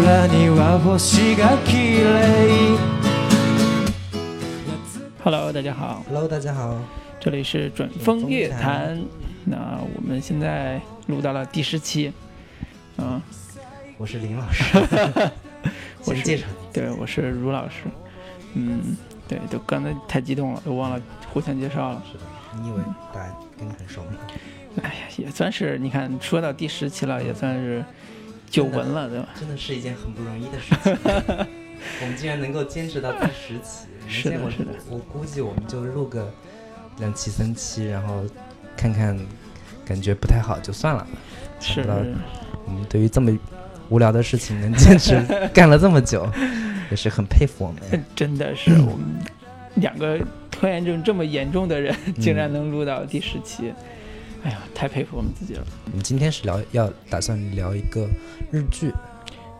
空には星が綺麗 Hello，大家好， Hello，大家好，这里是准风乐坛。那我们现在录到了第十期，嗯，我是林老师，我是先介绍你。对，我是卢老师，嗯，对，都刚才太激动了，都忘了互相介绍了。是的，你以为大家跟你很熟吗？哎呀，也算是，你看说到第十期了，也算是 久闻了，对吧？真的是一件很不容易的事情。我们竟然能够坚持到第十期，是的是的我估计我们就录个两期三期，然后看看感觉不太好就算了。是的我们对于这么无聊的事情能坚持 干了这么久，也是很佩服我们。真的是我们两个拖延症这么严重的人，竟然能录到第十期，哎呀，太佩服我们自己了。我们今天是聊要打算聊一个日剧，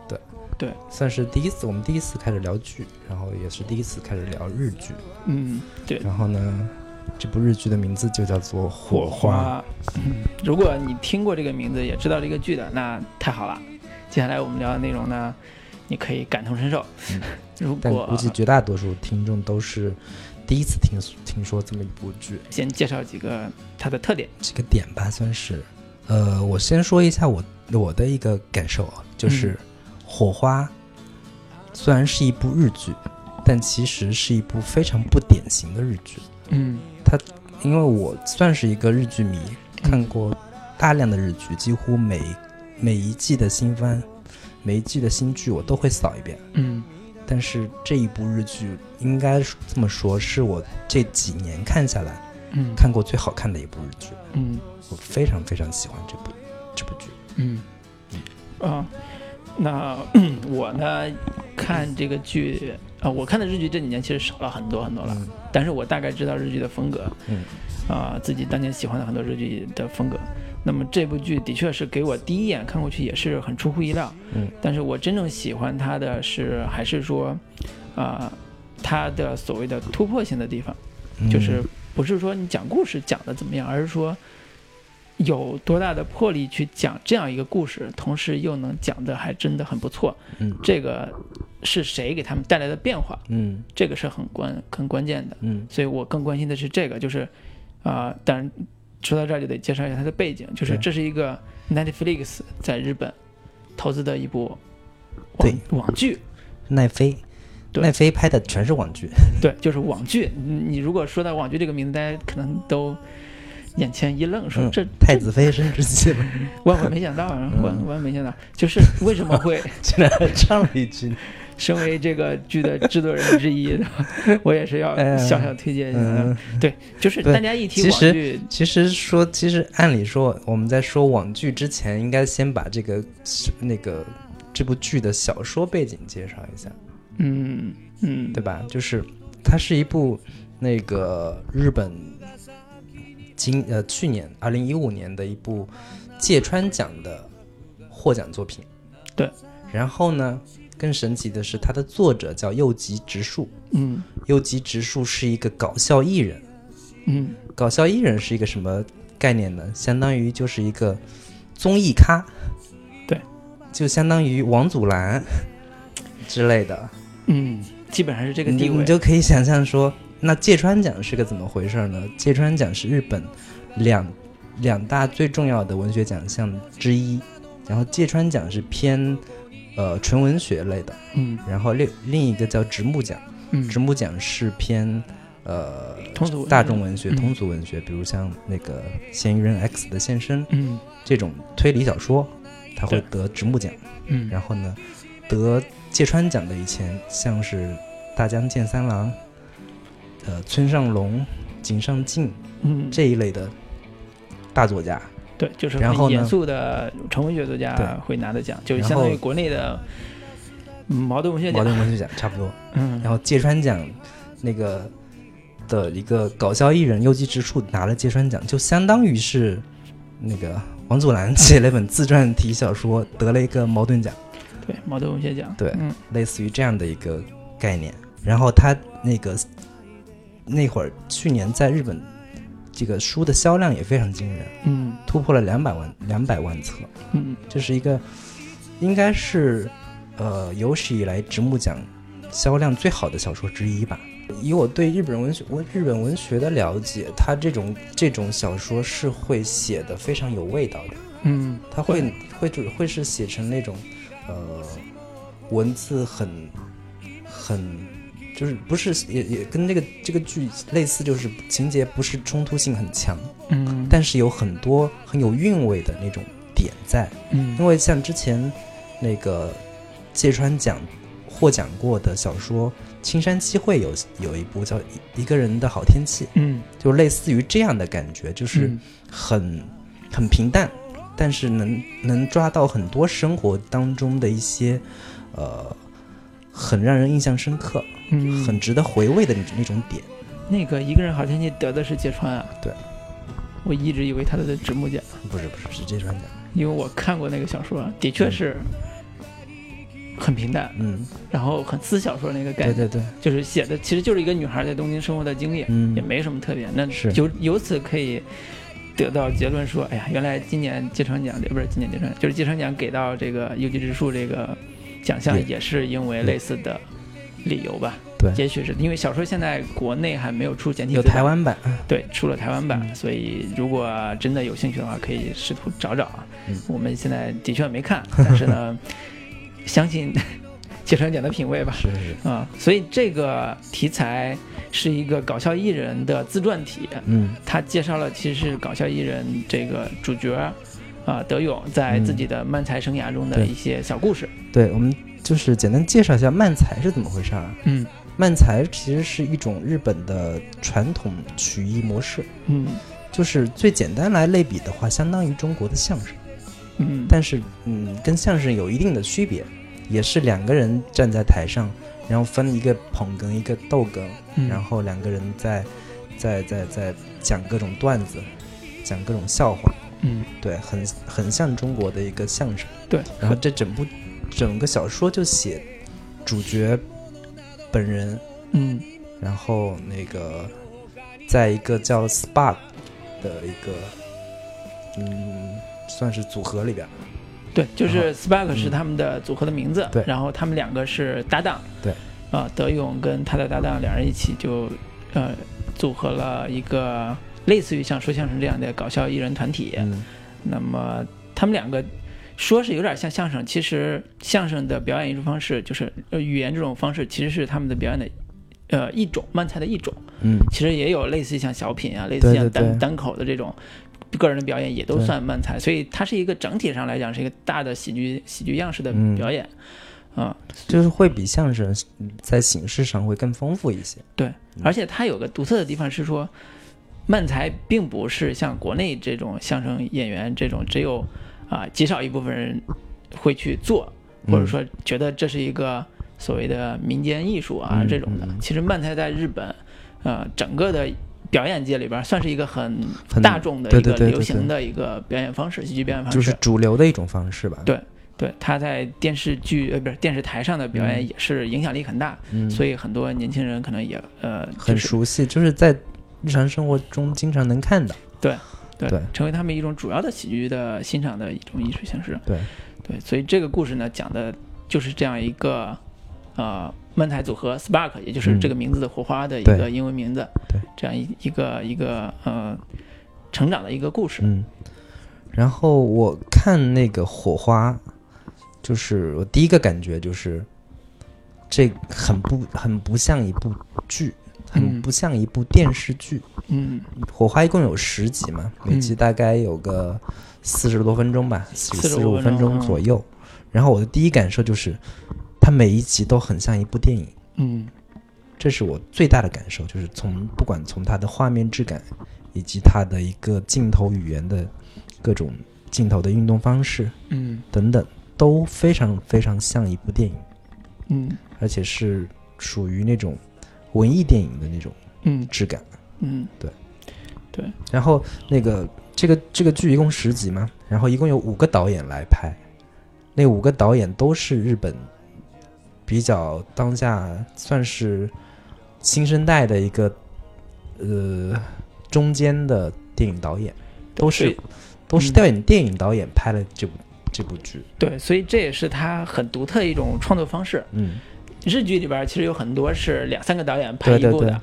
对对，算是第一次，我们第一次开始聊剧，然后也是第一次开始聊日剧。嗯，对，然后呢，这部日剧的名字就叫做《火花》。嗯，如果你听过这个名字，也知道这个剧的，那太好了。接下来我们聊的内容呢，你可以感同身受。嗯 如果但估计绝大多数听众都是第一次听听说这么一部剧，先介绍几个它的特点。几个点吧，算是。呃，我先说一下我我的一个感受啊，就是《火花》虽然是一部日剧，但其实是一部非常不典型的日剧。嗯它因为我算是一个日剧迷，看过大量的日剧，几乎每每一季的新番、每一季的新剧我都会扫一遍。嗯但是这一部日剧，应该是这么说，是我这几年看下来嗯看过最好看的一部日剧。嗯我非常非常喜欢这部这部剧。嗯啊，那 我呢看这个剧啊，我看的日剧这几年其实少了很多很多了，嗯但是我大概知道日剧的风格。嗯啊、自己当年喜欢的很多日剧的风格。那么这部剧的确是给我第一眼看过去也是很出乎意料，嗯，但是我真正喜欢它的是还是说，啊、它的所谓的突破性的地方，嗯就是不是说你讲故事讲的怎么样，而是说有多大的魄力去讲这样一个故事，同时又能讲的还真的很不错。嗯这个是谁给他们带来的变化？嗯这个是很关很关键的。嗯所以我更关心的是这个，就是啊、当然说到这儿就得介绍一下它的背景，就是这是一个 Netflix 在日本投资的一部对网网剧，奈飞，奈飞拍的全是网剧。对，就是网剧。你你如果说到网剧这个名字，大家可能都眼前一愣，说嗯这太子妃升职记了，万万没想到，万万没想到，就是为什么会 竟然还唱了一句。身为这个剧的制作人之一，我也是要哎小小推荐一下。嗯，对，就是大家一提其实网剧，其实说，其实按理说，我们在说网剧之前，应该先把这个那个这部剧的小说背景介绍一下，嗯嗯，对吧？就是它是一部那个日本今呃去年二零一五年的一部芥川奖的获奖作品。对，然后呢，更神奇的是，它的作者叫右吉直树。嗯右吉直树是一个搞笑艺人。嗯搞笑艺人是一个什么概念呢？相当于就是一个综艺咖，对，就相当于王祖蓝 之类的。嗯，基本上是这个地位。你就可以想象说，那芥川奖是个怎么回事呢？芥川奖是日本两两大最重要的文学奖项之一，然后芥川奖是偏呃纯文学类的，嗯。然后另另一个叫直木奖，嗯，直木奖是偏呃通俗大众文学、嗯。通俗文学，比如像那个《嫌疑人 X 的现身》嗯。这种推理小说，他会得直木奖。嗯，然后呢，得芥川奖的以前像是大江健三郎、呃村上龙、井上靖嗯。这一类的大作家。对，就是然后呢很严肃的成文学作家对会拿的奖，就相当于国内的嗯茅盾文学奖。矛盾文学奖差不多。嗯，然后芥川奖那个的一个搞笑艺人右吉直树拿了芥川奖，就相当于是那个王祖蓝写了一本自传体小说，得了一个矛盾奖，对矛盾文学奖。对嗯类似于这样的一个概念。然后他那个那会儿去年在日本这个书的销量也非常惊人，嗯突破了两百万两百万册，嗯这是一个应该是呃有史以来直木奖销量最好的小说之一吧。以我对日本文学文日本文学的了解，他这种这种小说是会写的非常有味道的。嗯，他会会就会是写成那种，呃，文字很很就是不是也也跟这个这个剧类似，就是情节不是冲突性很强，嗯，但是有很多很有韵味的那种点在。嗯因为像之前那个芥川奖获奖过的小说《青山七惠》有有一部叫《一一个人的好天气》，嗯就类似于这样的感觉，就是。嗯很很平淡，但是能能抓到很多生活当中的一些呃很让人印象深刻、嗯，很值得回味的那种那种点。那个一个人好天气得的是芥川啊。对，我一直以为他的直木奖，不是不是是芥川奖，因为我看过那个小说，的确是很平淡，嗯，然后很私小说那个概念，对对对，就是写的其实就是一个女孩在东京生活的经历，嗯。也没什么特别。那是。由由此可以得到结论说，哎呀，原来今年芥川奖，不是今年芥川，就是芥川奖给到这个有吉之树这个奖项，也。也是因为类似的理由吧。对也许是因为小说现在国内还没有出简体字有，台湾版，对，出了台湾版，嗯所以如果真的有兴趣的话，可以试图找找啊。嗯我们现在的确没看，但是呢，相信芥川奖的品味吧。是是是，啊、所以这个题材是一个搞笑艺人的自传体，嗯他介绍了其实是搞笑艺人这个主角啊、德勇在自己的漫才生涯中的一些小故事。对，我们就是简单介绍一下漫才是怎么回事啊？嗯。漫才其实是一种日本的传统曲艺模式，嗯。就是最简单来类比的话，相当于中国的相声。嗯，但是嗯，跟相声有一定的区别，也是两个人站在台上，然后分一个捧哏一个逗哏，嗯。然后两个人在在在在讲各种段子，讲各种笑话，嗯。对，很很像中国的一个相声。对，然后这整部整个小说就写主角本人，嗯。然后那个在一个叫 Spark 的一个嗯，算是组合里边。对，就是 Spark 嗯。是他们的组合的名字，对。然后他们两个是搭档，对，啊、德勇跟他的搭档两人一起就呃组合了一个类似于像说相声这样的搞笑艺人团体，嗯。那么他们两个说是有点像相声，其实相声的表演艺术方式就是呃语言这种方式，其实是他们的表演的呃一种慢才的一种。嗯其实也有类似像小品啊，类似像单单口的这种个人的表演，也都算慢才，所以它是一个整体上来讲是一个大的喜剧喜剧样式的嗯表演。啊、就是会比相声在形式上会更丰富一些。对，而且它有个独特的地方是说，漫才并不是像国内这种相声演员这种只有啊、极少一部分人会去做，或者嗯说觉得这是一个所谓的民间艺术啊、嗯这种的嗯。其实漫才在日本，呃，整个的表演界里边算是一个很很大众的一个流行的一个表演方式，喜剧表演方式。就是主流的一种方式吧。对对，他在电视剧呃不是电视台上的表演嗯也是影响力很大，嗯，所以很多年轻人可能也呃很就是熟悉，就是在日常生活中经常能看到。对对成为他们一种主要的喜剧的欣赏的一种艺术形式。对。对，所以这个故事呢，讲的就是这样一个呃漫才组合 Spark，也就是嗯。这个名字的火花的一个英文名字，对，这样一一个一个呃成长的一个故事。嗯，然后我看那个火花，就是我第一个感觉就是，这很不很不像一部剧，很嗯不像一部电视剧。嗯火花一共有十集嘛，每集嗯大概有个四十多分钟吧，四45十五分钟左右。然后我的第一感受就是，它每一集都很像一部电影。嗯这是我最大的感受，就是从不管从它的画面质感，以及它的一个镜头语言的各种镜头的运动方式嗯等等，都非常非常像一部电影，嗯而且是属于那种文艺电影的那种嗯。质感。嗯。对。对。然后那个这个这个剧一共十集嘛，然后一共有五个导演来拍，那五个导演都是日本比较当下算是新生代的一个呃中间的电影导演，都是都是嗯。电影电影导演拍了这部这部剧。对，所以这也是他很独特的一种创作方式。嗯，日剧里边其实有很多是两三个导演拍一部的，对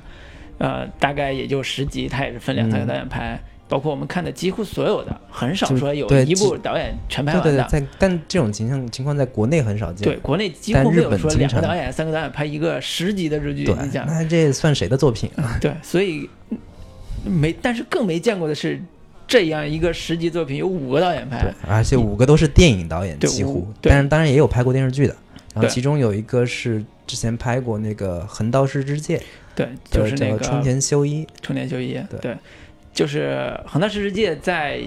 呃，大概也就十集，他也是分两三个导演拍。包括我们看的几乎所有的，很少说有对一部导演全拍完的。对对对，在但这种情况情况在国内很少见。对，国内几乎没有说两个导演、三个导演拍一个十集的日剧，对你想？那这算谁的作品啊？对，所以嗯没，但是更没见过的是，这样一个十集作品有五个导演拍对，，而且五个都是电影导演，几乎，对但是当然也有拍过电视剧的。然后其中有一个是之前拍过那个《横道世之介》对，就是，那个叫冲田修一。冲田修一，对对，就是横道世之介在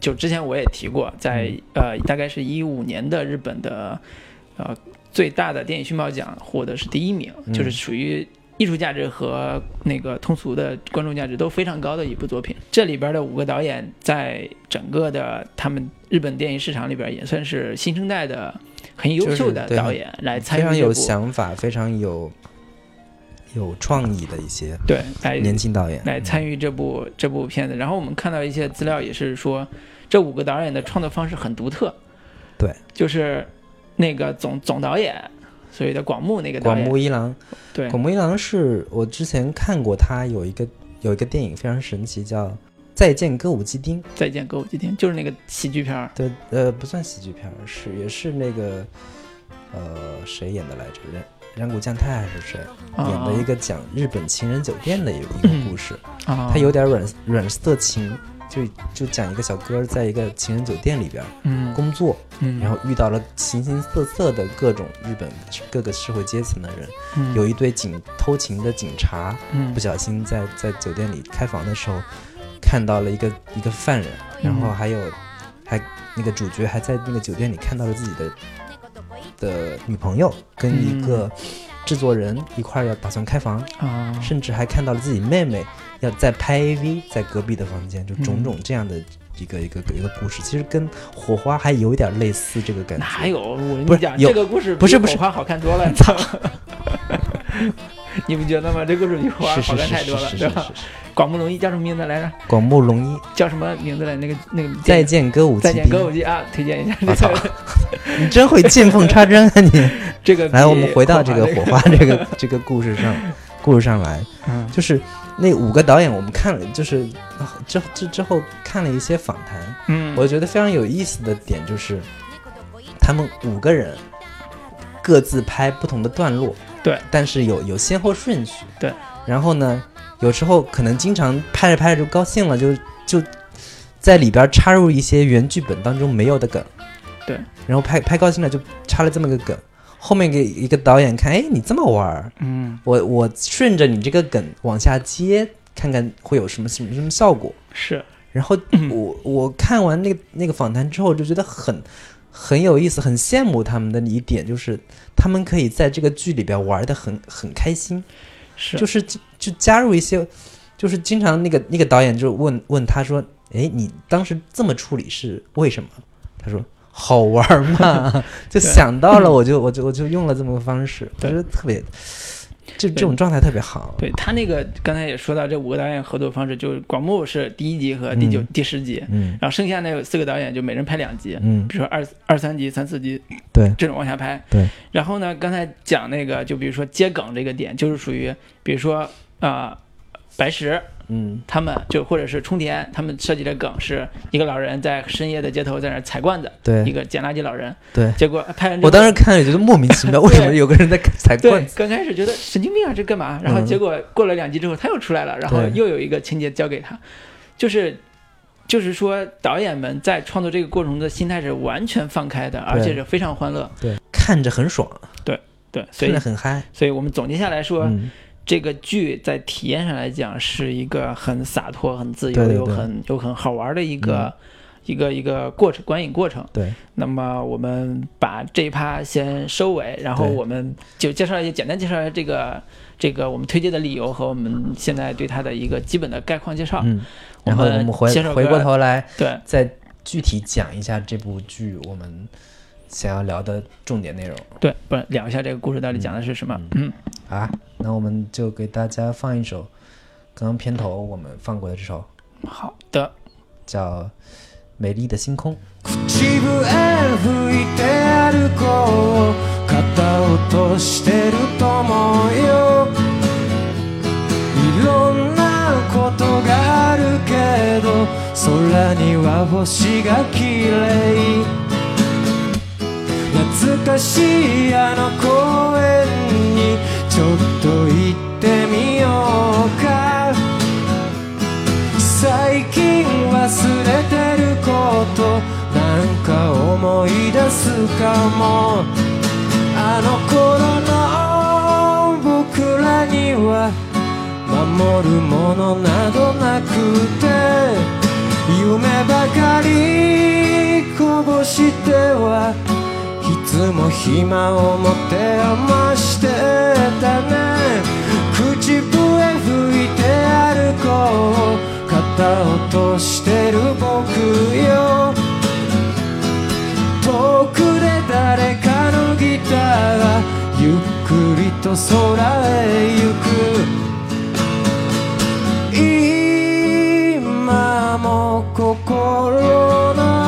就之前我也提过，在嗯呃大概是一五年的日本的呃最大的电影讯报奖获得是第一名，嗯就是属于艺术价值和那个通俗的观众价值都非常高的一部作品。这里边的五个导演在整个的他们日本电影市场里边也算是新生代的很优秀的导演来参与非常有想法，非常有有创意的一些对来年轻导演来参与这部这部片子。然后我们看到一些资料，也是说这五个导演的创作方式很独特。对，就是那个总总导演，所谓的广木那个导广演，木一郎。对广木一郎是我之前看过他有一个有一个电影非常神奇，叫《再见歌舞伎町》。再见歌舞伎町，就是那个喜剧片儿。对，呃，不算喜剧片儿，是也是那个呃谁演的来着？染染谷将太还是谁啊演的一个讲日本情人酒店的一个一个故事？啊，它有点软软色情，就就讲一个小哥在一个情人酒店里边嗯工作，嗯，然后遇到了形形色色的各种日本各个社会阶层的人，嗯有一对警偷情的警察，嗯不小心在在酒店里开房的时候，看到了一个一个犯人，然后嗯还有还那个主角还在那个酒店里看到了自己的的女朋友跟一个制作人一块儿要打算开房，啊，甚至还看到了自己妹妹要在拍 AV，在隔壁的房间，就种种这样的一个、一个一个故事，其实跟火花还有一点类似这个感觉。哪有？我跟你讲，有这个故事不是不是火花好看多了。你不觉得吗？这故事比火花是是好看是是太多了，是吧？是，广木龙一叫什么名字来着？广木龙一，叫什么名字来？那个那个再见歌舞伎再见歌舞，伎啊，推荐一下这我操你真会见缝插针啊你！这个。来，我们回到这个火花这个，这个故事上，故事上来，嗯就是那五个导演，我们看了，就是啊之之之后看了一些访谈，嗯，我觉得非常有意思的点就是，他们五个人各自拍不同的段落，对，但是有有先后顺序，对。然后呢，有时候可能经常拍着拍着就高兴了，就就在里边插入一些原剧本当中没有的梗，对。然后拍拍高兴了就插了这么个梗，后面给一个导演看，哎，你这么玩儿，嗯。我我顺着你这个梗往下接，看看会有什么什么什么效果。是。然后我我看完那个那个访谈之后，就觉得很很有意思，很羡慕他们的一点就是，他们可以在这个剧里边玩的很很开心，是。就是就就加入一些，就是经常那个那个导演就问问他说，哎，你当时这么处理是为什么？他说。好玩嘛，就想到了，我就我就我就用了这么个方式，我觉得特别，就这种状态特别好。对他那个刚才也说到，这五个导演合作方式，就是广木是第一集和第九、嗯第十集，嗯然后剩下那四个导演就每人拍两集，嗯，比如说二二三集、三四集对这种往下拍。对。然后呢，刚才讲那个，就比如说接梗这个点，就是属于，比如说啊、白石嗯他们就或者是冲田他们设计的梗是一个老人在深夜的街头在那儿踩罐子，对一个捡垃圾老人，对。结果拍我当时看了也觉得莫名其妙，为什么有个人在 踩罐，子？刚开始觉得神经病啊，这干嘛？然后嗯结果过了两集之后，他又出来了，然后又有一个情节交给他，就是就是说导演们在创作这个过程中的心态是完全放开的，而且是非常欢乐。对，看着很爽，对对，所以很嗨。所以我们总结下来说，嗯，这个剧在体验上来讲是一个很洒脱、很自由、对对对。有很又很好玩的一个、一个一个过程观影过程。对，那么我们把这一趴先收尾，然后我们就介绍一下，简单介绍一下这个这个我们推荐的理由和我们现在对它的一个基本的概况介绍。嗯，然后我们回介绍个回过头来对，再具体讲一下这部剧我们想要聊的重点内容。对，不是聊一下这个故事到底讲的是什么？嗯，啊。那我们就给大家放一首刚刚片头我们放过的这首，好的，叫《 美丽的星空。口笛吹いて歩こう肩落としてると思うよいろんなことがあるけど空には星が綺麗懐かしいあの公園に ちょっと行ってみようか。最近忘れてることなんか思い出すかも。あの頃の僕らには守るものなどなくて夢ばかりこぼしてはいつも暇を持て余してたね。口笛吹いて歩こう。肩落としてる僕よ。遠くで誰かのギターがゆっくりと空へ行く。今も心の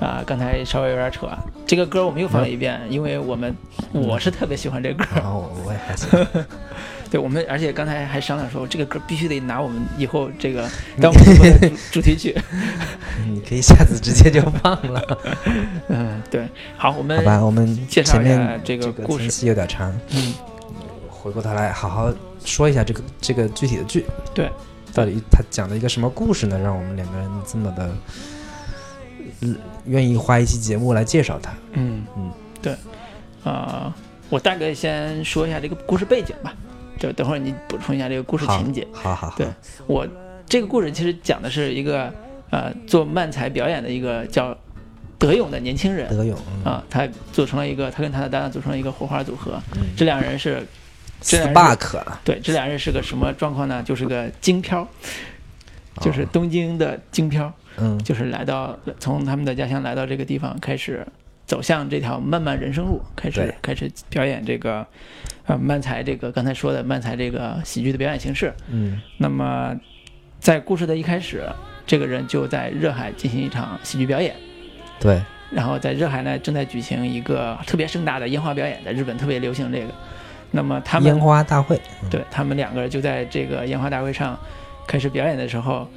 啊、刚才稍微有点扯，这个歌我们又放了一遍，因为我们我是特别喜欢这歌，然后我也还行，对我们，而且刚才还商量说，这个歌必须得拿我们以后这个当我们的主 主题曲。你可以下次直接就放了，嗯，对，好，我们好吧？我们介绍一下这个故事有点长，嗯，回过头来好好说一下这个这个具体的剧，对，到底他讲了一个什么故事呢？让我们两个人这么的，嗯，愿意花一期节目来介绍它。嗯嗯，对，啊、我大概先说一下这个故事背景吧，就等会儿你补充一下这个故事情节。好好好，对我这个故事其实讲的是一个呃做漫才表演的一个叫德勇的年轻人。德勇，嗯。啊，他组成了一个他跟他的搭档组成了一个火花组合，嗯。这两人是这斯两人是巴克啊，对这两人是个什么状况呢？就是个京漂，就是哦。东京的京漂。嗯就是来到从他们的家乡来到这个地方，开始走向这条漫漫人生路，开始开始表演这个呃漫才这个刚才说的漫才这个喜剧的表演形式。嗯那么在故事的一开始，这个人就在热海进行一场喜剧表演。对，然后在热海呢，正在举行一个特别盛大的烟花表演，在日本特别流行这个。那么他们烟花大会，对他们两个人就在这个烟花大会上开始表演的时候，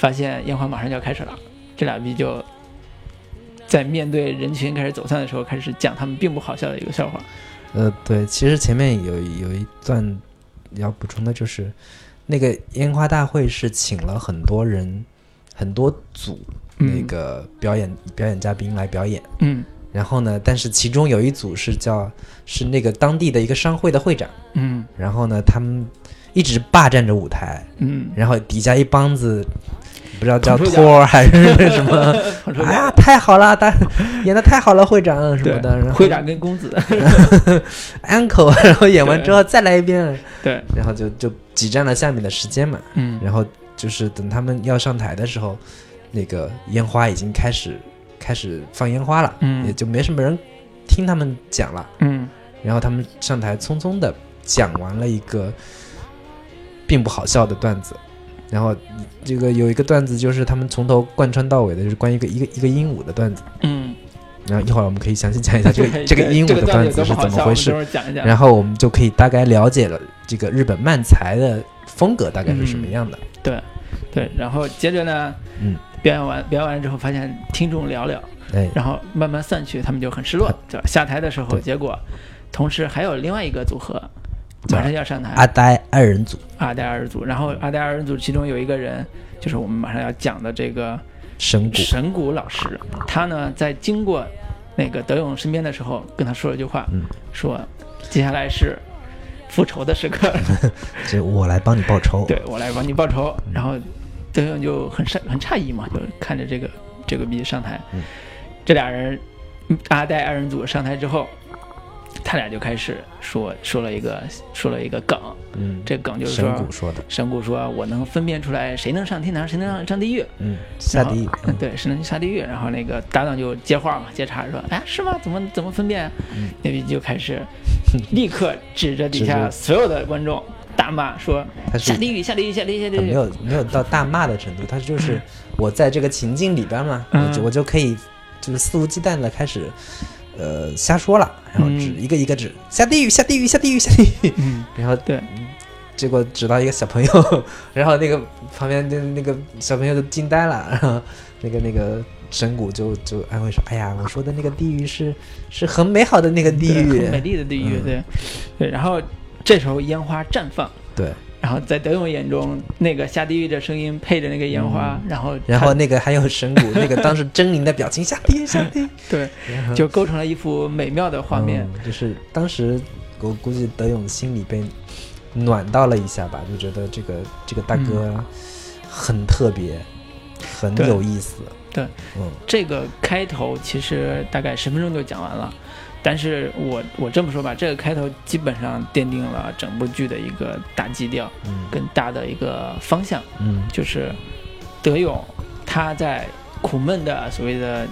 发现烟花马上就要开始了，这俩逼就在面对人群开始走散的时候，开始讲他们并不好笑的一个笑话。呃，对，其实前面有有一段要补充的就是，那个烟花大会是请了很多人、很多组嗯那个表演、表演嘉宾来表演。嗯。然后呢，但是其中有一组是叫是那个当地的一个商会的会长，嗯。然后呢，他们一直霸占着舞台，嗯，然后底下一帮子不知道叫托儿还是什么，哎呀，太好了，大演的太好了，会长什么的，然后会长跟公子，uncle，然后演完之后再来一遍，对，然后就就挤占了下面的时间嘛，嗯。然后就是等他们要上台的时候，那个烟花已经开始开始放烟花了，嗯也就没什么人听他们讲了，嗯。然后他们上台匆匆的讲完了一个并不好笑的段子，然后这个有一个段子就是他们从头贯穿到尾的，就是关于一个一个一个鹦鹉的段子，嗯，然后一会儿我们可以详细讲一下这个这个鹦鹉的段子是怎么回事。然后我们就可以大概了解了这个日本漫才的风格大概是什么样的。对，对然后接着呢，嗯，表演完表演完之后，发现听众寥寥，哎，然后慢慢散去，他们就很失落，对？下台的时候，结果同时还有另外一个组合叫马上要上台，阿呆二人组。阿呆二人组，然后阿呆二人组其中有一个人，就是我们马上要讲的这个神谷，神谷老师，他呢在经过那个德勇身边的时候，跟他说了一句话，嗯。说接下来是复仇的时刻，这我来帮你报仇。对我来帮你报仇。然后德勇就很诧很诧异嘛，就看着这个这个逼上台，嗯。这俩人嗯阿呆二人组上台之后，他俩就开始说说了一个说了一个梗，嗯，这梗就是神说谷说的，神谷说我能分辨出来谁能上天堂，谁能上上地狱，嗯，下地狱，嗯对，谁能下地狱。然后那个搭档就接话嘛，接茬说，哎，是吗？怎么怎么分辨啊？嗯那边就开始 立刻指着底下所有的观众大骂说他下地狱，下地狱，下地狱，下地狱。没有没有到大骂的程度，他就是我在这个情境里边嘛，嗯我就我就可以就是肆无忌惮的开始呃瞎说了，然后指嗯一个一个指下地狱下地狱下地狱下地狱，嗯，然后对，结果指到一个小朋友，然后那个旁边的那个小朋友都惊呆了，然后那个那个神谷就就安慰说：“哎呀，我说的那个地狱是是很美好的那个地狱。很，美丽的地狱，嗯。对对。然后这时候烟花绽放，对。”然后在德勇眼中，那个下地狱的声音配着那个烟花，然后嗯然后那个还有神谷那个当时狰狞的表情，下地狱下地狱，对，就构成了一幅美妙的画面。嗯就是当时我估计德勇心里被暖到了一下吧，就觉得这个这个大哥很特别，很有意思。对，嗯这个开头其实大概十分钟就讲完了，但是我我这么说吧，这个开头基本上奠定了整部剧的一个大基调嗯。跟大的一个方向，嗯。就是德勇他在苦闷的所谓的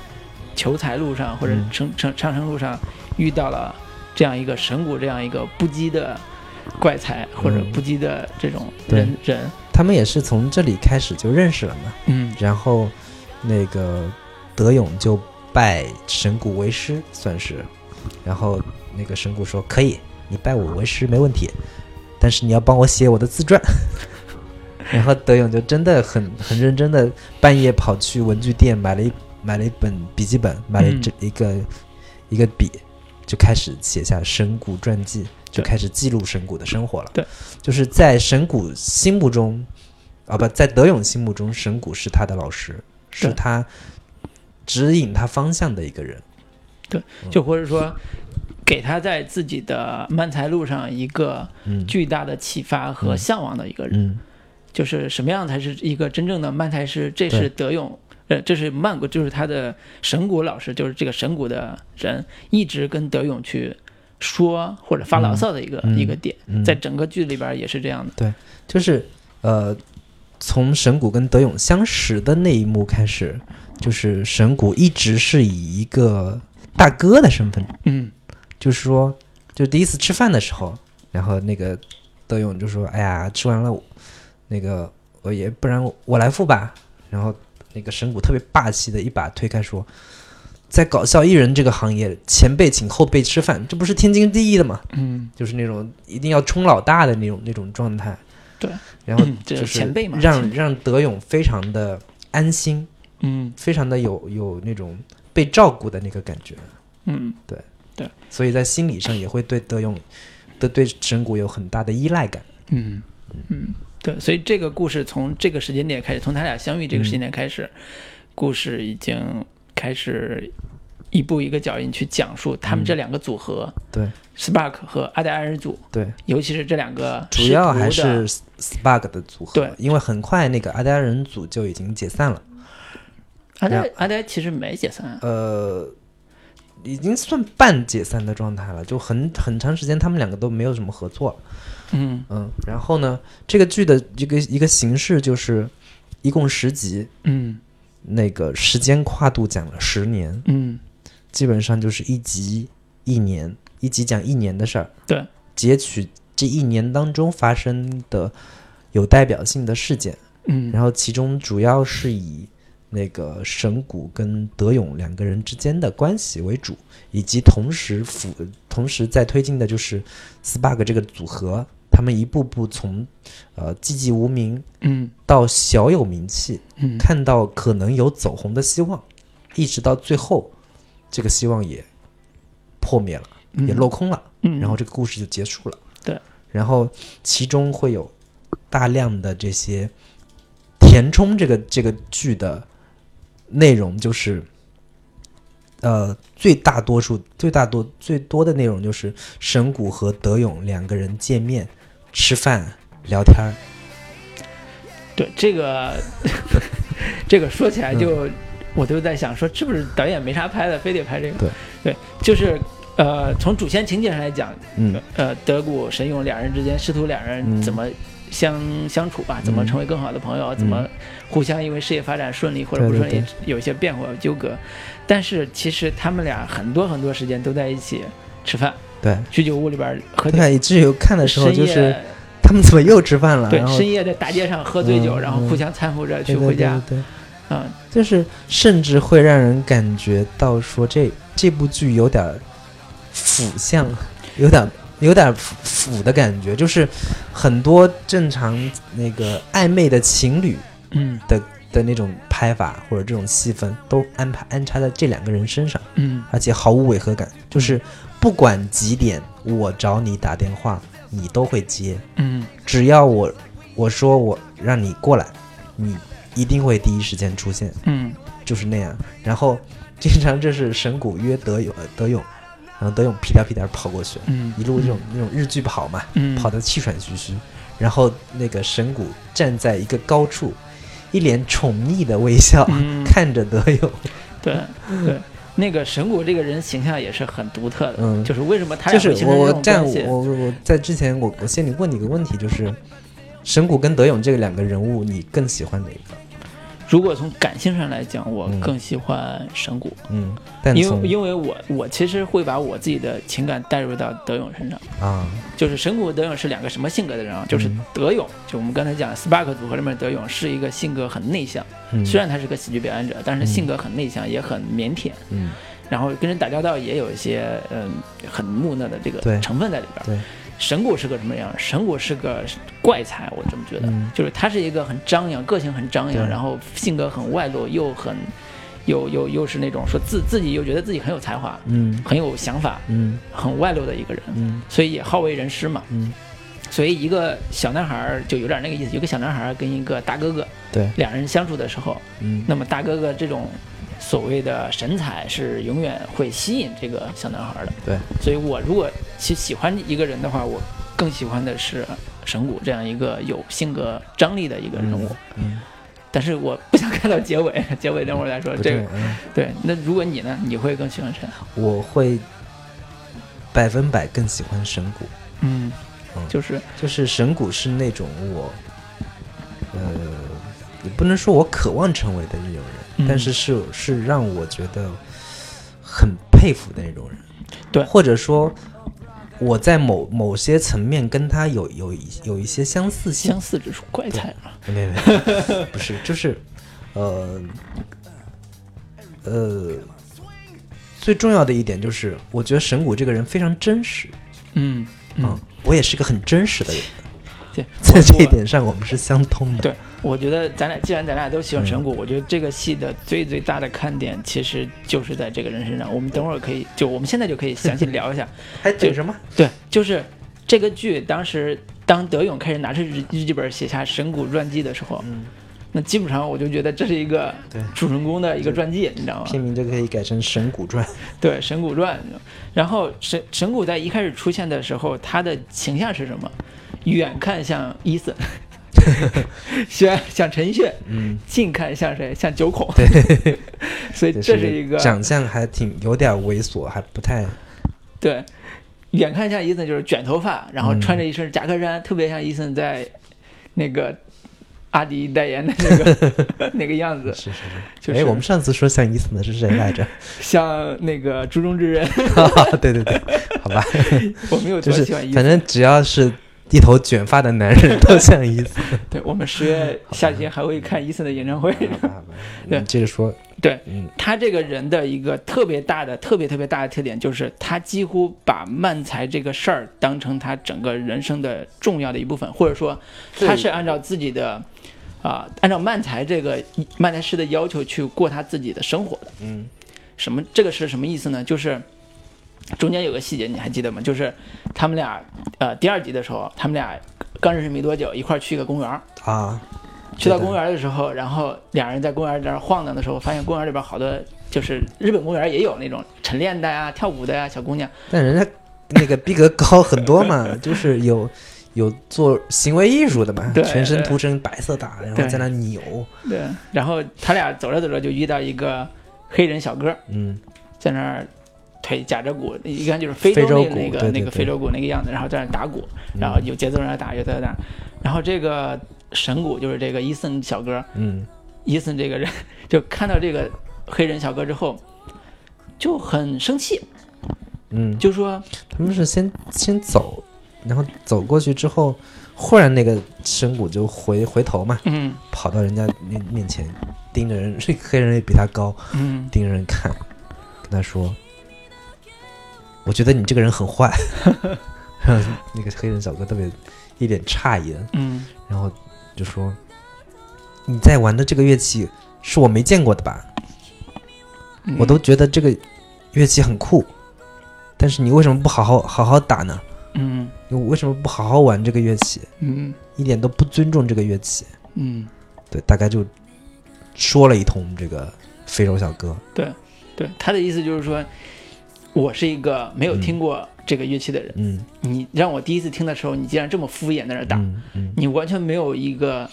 求财路上或者嗯。成成上升路上遇到了这样一个神谷这样一个不羁的怪才或者嗯。不羁的这种对。人人，他们也是从这里开始就认识了嘛，嗯。然后那个德勇就拜神谷为师，算是，然后那个神谷说可以，你拜我为师没问题，但是你要帮我写我的自传。然后德勇就真的很很认真的半夜跑去文具店买了一买了一本笔记本，买了嗯这一个、一个笔，就开始写下神谷传记，就开始记录神谷的生活了。对，就是在神谷心目中，啊不，在德勇心目中，神谷是他的老师，是他指引他方向的一个人。就或者说给他在自己的漫才路上一个嗯。巨大的启发和嗯。向往的一个人，嗯。就是什么样才是一个真正的漫才师？这是德勇，呃，这是曼谷，就是他的神谷老师，就是这个神谷的人，一直跟德勇去说或者发牢骚的一个、嗯。一个点，嗯，在整个剧里边也是这样的。对就是呃，从神谷跟德勇相识的那一幕开始，就是神谷一直是以一个大哥的身份，嗯就是说，就第一次吃饭的时候，然后那个德勇就说：“哎呀，吃完了，那个我也不然我来付吧。”然后那个神谷特别霸气的一把推开说。在搞笑艺人这个行业，前辈请后辈吃饭，这不是天经地义的吗？嗯，就是那种一定要冲老大的那种那种状态。对，然后就是是前辈嘛让让德勇非常的安心，嗯非常的有有那种被照顾的那个感觉，嗯，对。对。所以在心理上也会对德勇的对神谷有很大的依赖感。嗯。嗯，对，所以这个故事从这个时间点开始，从他俩相遇这个时间点开始，故事已经开始一步一个脚印去讲述他们这两个组合、对。Spark 和阿黛尔组，对，尤其是这两个主要还是 Spark 的组合，对。因为很快那个阿黛人组就已经解散了，阿呆阿呆其实没解散啊，呃，已经算半解散的状态了，就很很长时间他们两个都没有什么合作。嗯。嗯，然后呢，这个剧的一个一个形式就是一共十集，嗯。那个时间跨度讲了十年，嗯。基本上就是一集一年，一集讲一年的事儿，对，截取这一年当中发生的有代表性的事件，嗯，然后其中主要是以那个神谷跟德勇两个人之间的关系为主，以及同时辅同时在推进的就是 Spark 这个组合，他们一步步从呃寂寂无名嗯。到小有名气，嗯。看到可能有走红的希望，一直到最后，这个希望也破灭了，也落空了，嗯，然后这个故事就结束了。对，然后其中会有大量的这些填充这个这个剧的内容，就是呃最大多数最大多最多的内容就是神谷和德勇两个人见面吃饭聊天儿。对这个 这个说起来就我都在想说，是不是导演没啥拍的，非得拍这个？对，对，就是呃，从主线情节上来讲，嗯呃，德古神勇两人之间师徒两人嗯怎么相相处吧，怎么嗯成为更好的朋友，怎么互相因为事业发展顺利或者不顺利有一些变化纠葛，但是其实他们俩很多很多时间都在一起吃饭，对。居酒屋里边喝酒。对，以至于看的时候就是他们怎么又吃饭了？对深夜在大街上喝醉酒，嗯然后互相搀扶着去回家，对对对。对嗯，就是甚至会让人感觉到说这这部剧有点腐向，有点有点腐腐的感觉，就是很多正常那个暧昧的情侣嗯。的的那种拍法或者这种戏份都安排安插在这两个人身上，嗯。而且毫无违和感，就是不管几点我找你打电话，你都会接，嗯。只要我我说我让你过来，你一定会第一时间出现。嗯。就是那样。然后经常这是神谷约德勇，呃德勇，然后德勇屁颠屁颠跑过去，嗯，一路这种那种日剧跑嘛，嗯跑得气喘吁吁。然后那个神谷站在一个高处，一脸宠溺的微笑，嗯 看着德勇。对对，那个神谷这个人形象也是很独特的，嗯就是为什么他就是我我这样，我我我在之前我我先你问你个问题，就是神谷跟德勇这两个人物，你更喜欢哪一个？如果从感性上来讲，我嗯。更喜欢神谷，嗯，但因为因为我我其实会把我自己的情感带入到德勇身上。啊，就是神谷和德勇是两个什么性格的人啊？就是嗯。德勇，就我们刚才讲 Spark 组合里面德勇是一个性格很内向，嗯。虽然他是个喜剧表演者，但是性格很内向，也很腼腆，嗯。然后跟人打交道也有一些嗯很木讷的这个成分在里边。对，神谷是个什么样？神谷是个怪才，我这么觉得，嗯。就是他是一个很张扬，个性很张扬，然后性格很外露，又很又又又是那种说自自己又觉得自己很有才华，嗯。很有想法，嗯。很外露的一个人，嗯。所以也好为人师嘛。嗯，所以一个小男孩儿就有点那个意思，有个小男孩儿跟一个大哥哥对，两人相处的时候，嗯。那么大哥哥这种所谓的神采是永远会吸引这个小男孩的。对，所以我如果去喜欢一个人的话，我更喜欢的是神谷这样一个有性格张力的一个人物。嗯，但是我不想看到结尾，结尾等会儿再说。不这个对嗯对，那如果你呢？你会更喜欢谁？我会百分百更喜欢神谷，嗯嗯，就是就是神谷是那种我，呃，也不能说我渴望成为的那种人，嗯但是是是让我觉得很佩服的那种人，对或者说我在某某些层面跟他有有一有一些相似性相，似之处，怪才嘛。没没没，不是，就是，呃，呃，最重要的一点就是，我觉得神谷这个人非常真实，嗯嗯。嗯，，我也是个很真实的人，对，在这一点上我们是相通的。对，我觉得咱俩既然咱俩都喜欢神嗯谷，我觉得这个戏的最最大的看点其实就是在这个人身上。我们等会儿可以，就我们现在就可以详细聊一下。还等什么？对，就是这个剧当时当德勇开始拿着日日记本写下神谷传记的时候，嗯，那基本上我就觉得这是一个对主人公的一个传记，你知道吗？片名就可以改成《神谷传》。对，《神谷传》。然后神神谷在一开始出现的时候，他的形象是什么？远看像伊森，像像陈炫，嗯，近看像谁？像九孔。对，所以这是一个长相还挺有点猥琐，还不太对，远看像伊森就是卷头发，然后嗯穿着一身夹克衫，特别像伊森在那个阿迪代言的那个 那个样子，是是是。就是哎，我们上次说像伊森的是谁来着？像那个猪中之人。对对对，好吧，我没有就是多喜欢伊森，反正只要是一头卷发的男人都像伊森。对我们十月下旬还会看伊森的演唱会。对你接着说，对嗯他这个人的一个特别大的、特别特别大的特点，就是他几乎把漫才这个事儿当成他整个人生的重要的一部分，或者说他是按照自己的啊、按照漫才这个漫才师的要求去过他自己的生活的。嗯什么？这个是什么意思呢？就是中间有个细节，你还记得吗？就是他们俩呃第二集的时候，他们俩刚认识没多久，一块儿去一个公园儿。啊，去到公园的时候，然后两人在公园这儿晃荡的时候，发现公园里边好多就是日本公园也有那种晨练的呀、跳舞的呀小姑娘。但人家那个逼格高很多嘛，就是有有做行为艺术的嘛，对全身涂成白色大，然后在那扭，对，然后他俩走着走着就遇到一个黑人小哥，嗯。在那儿腿夹着鼓，一看就是非洲那个那个非洲鼓那个样子，然后在那打鼓，嗯。然后有节奏在那打，有节奏打，然后这个神鼓就是这个伊森小哥，嗯。伊森这个人就看到这个黑人小哥之后就很生气，嗯，就说他们是先先走，然后走过去之后，忽然那个深谷就回回头嘛，嗯跑到人家面面前，盯着人，这个黑人也比他高，嗯盯着人看，跟他说：“我觉得你这个人很坏。”然后那个黑人小哥特别一脸诧异的，嗯然后就说：“你在玩的这个乐器是我没见过的吧？嗯，我都觉得这个乐器很酷，但是你为什么不好好好好打呢？嗯你为什么不好好玩这个乐器？嗯一点都不尊重这个乐器。”嗯，对，大概就说了一通这个非洲小哥。对对他的意思就是说，我是一个没有听过这个乐器的人，嗯你让我第一次听的时候，你竟然这么敷衍在那打，嗯嗯你完全没有一个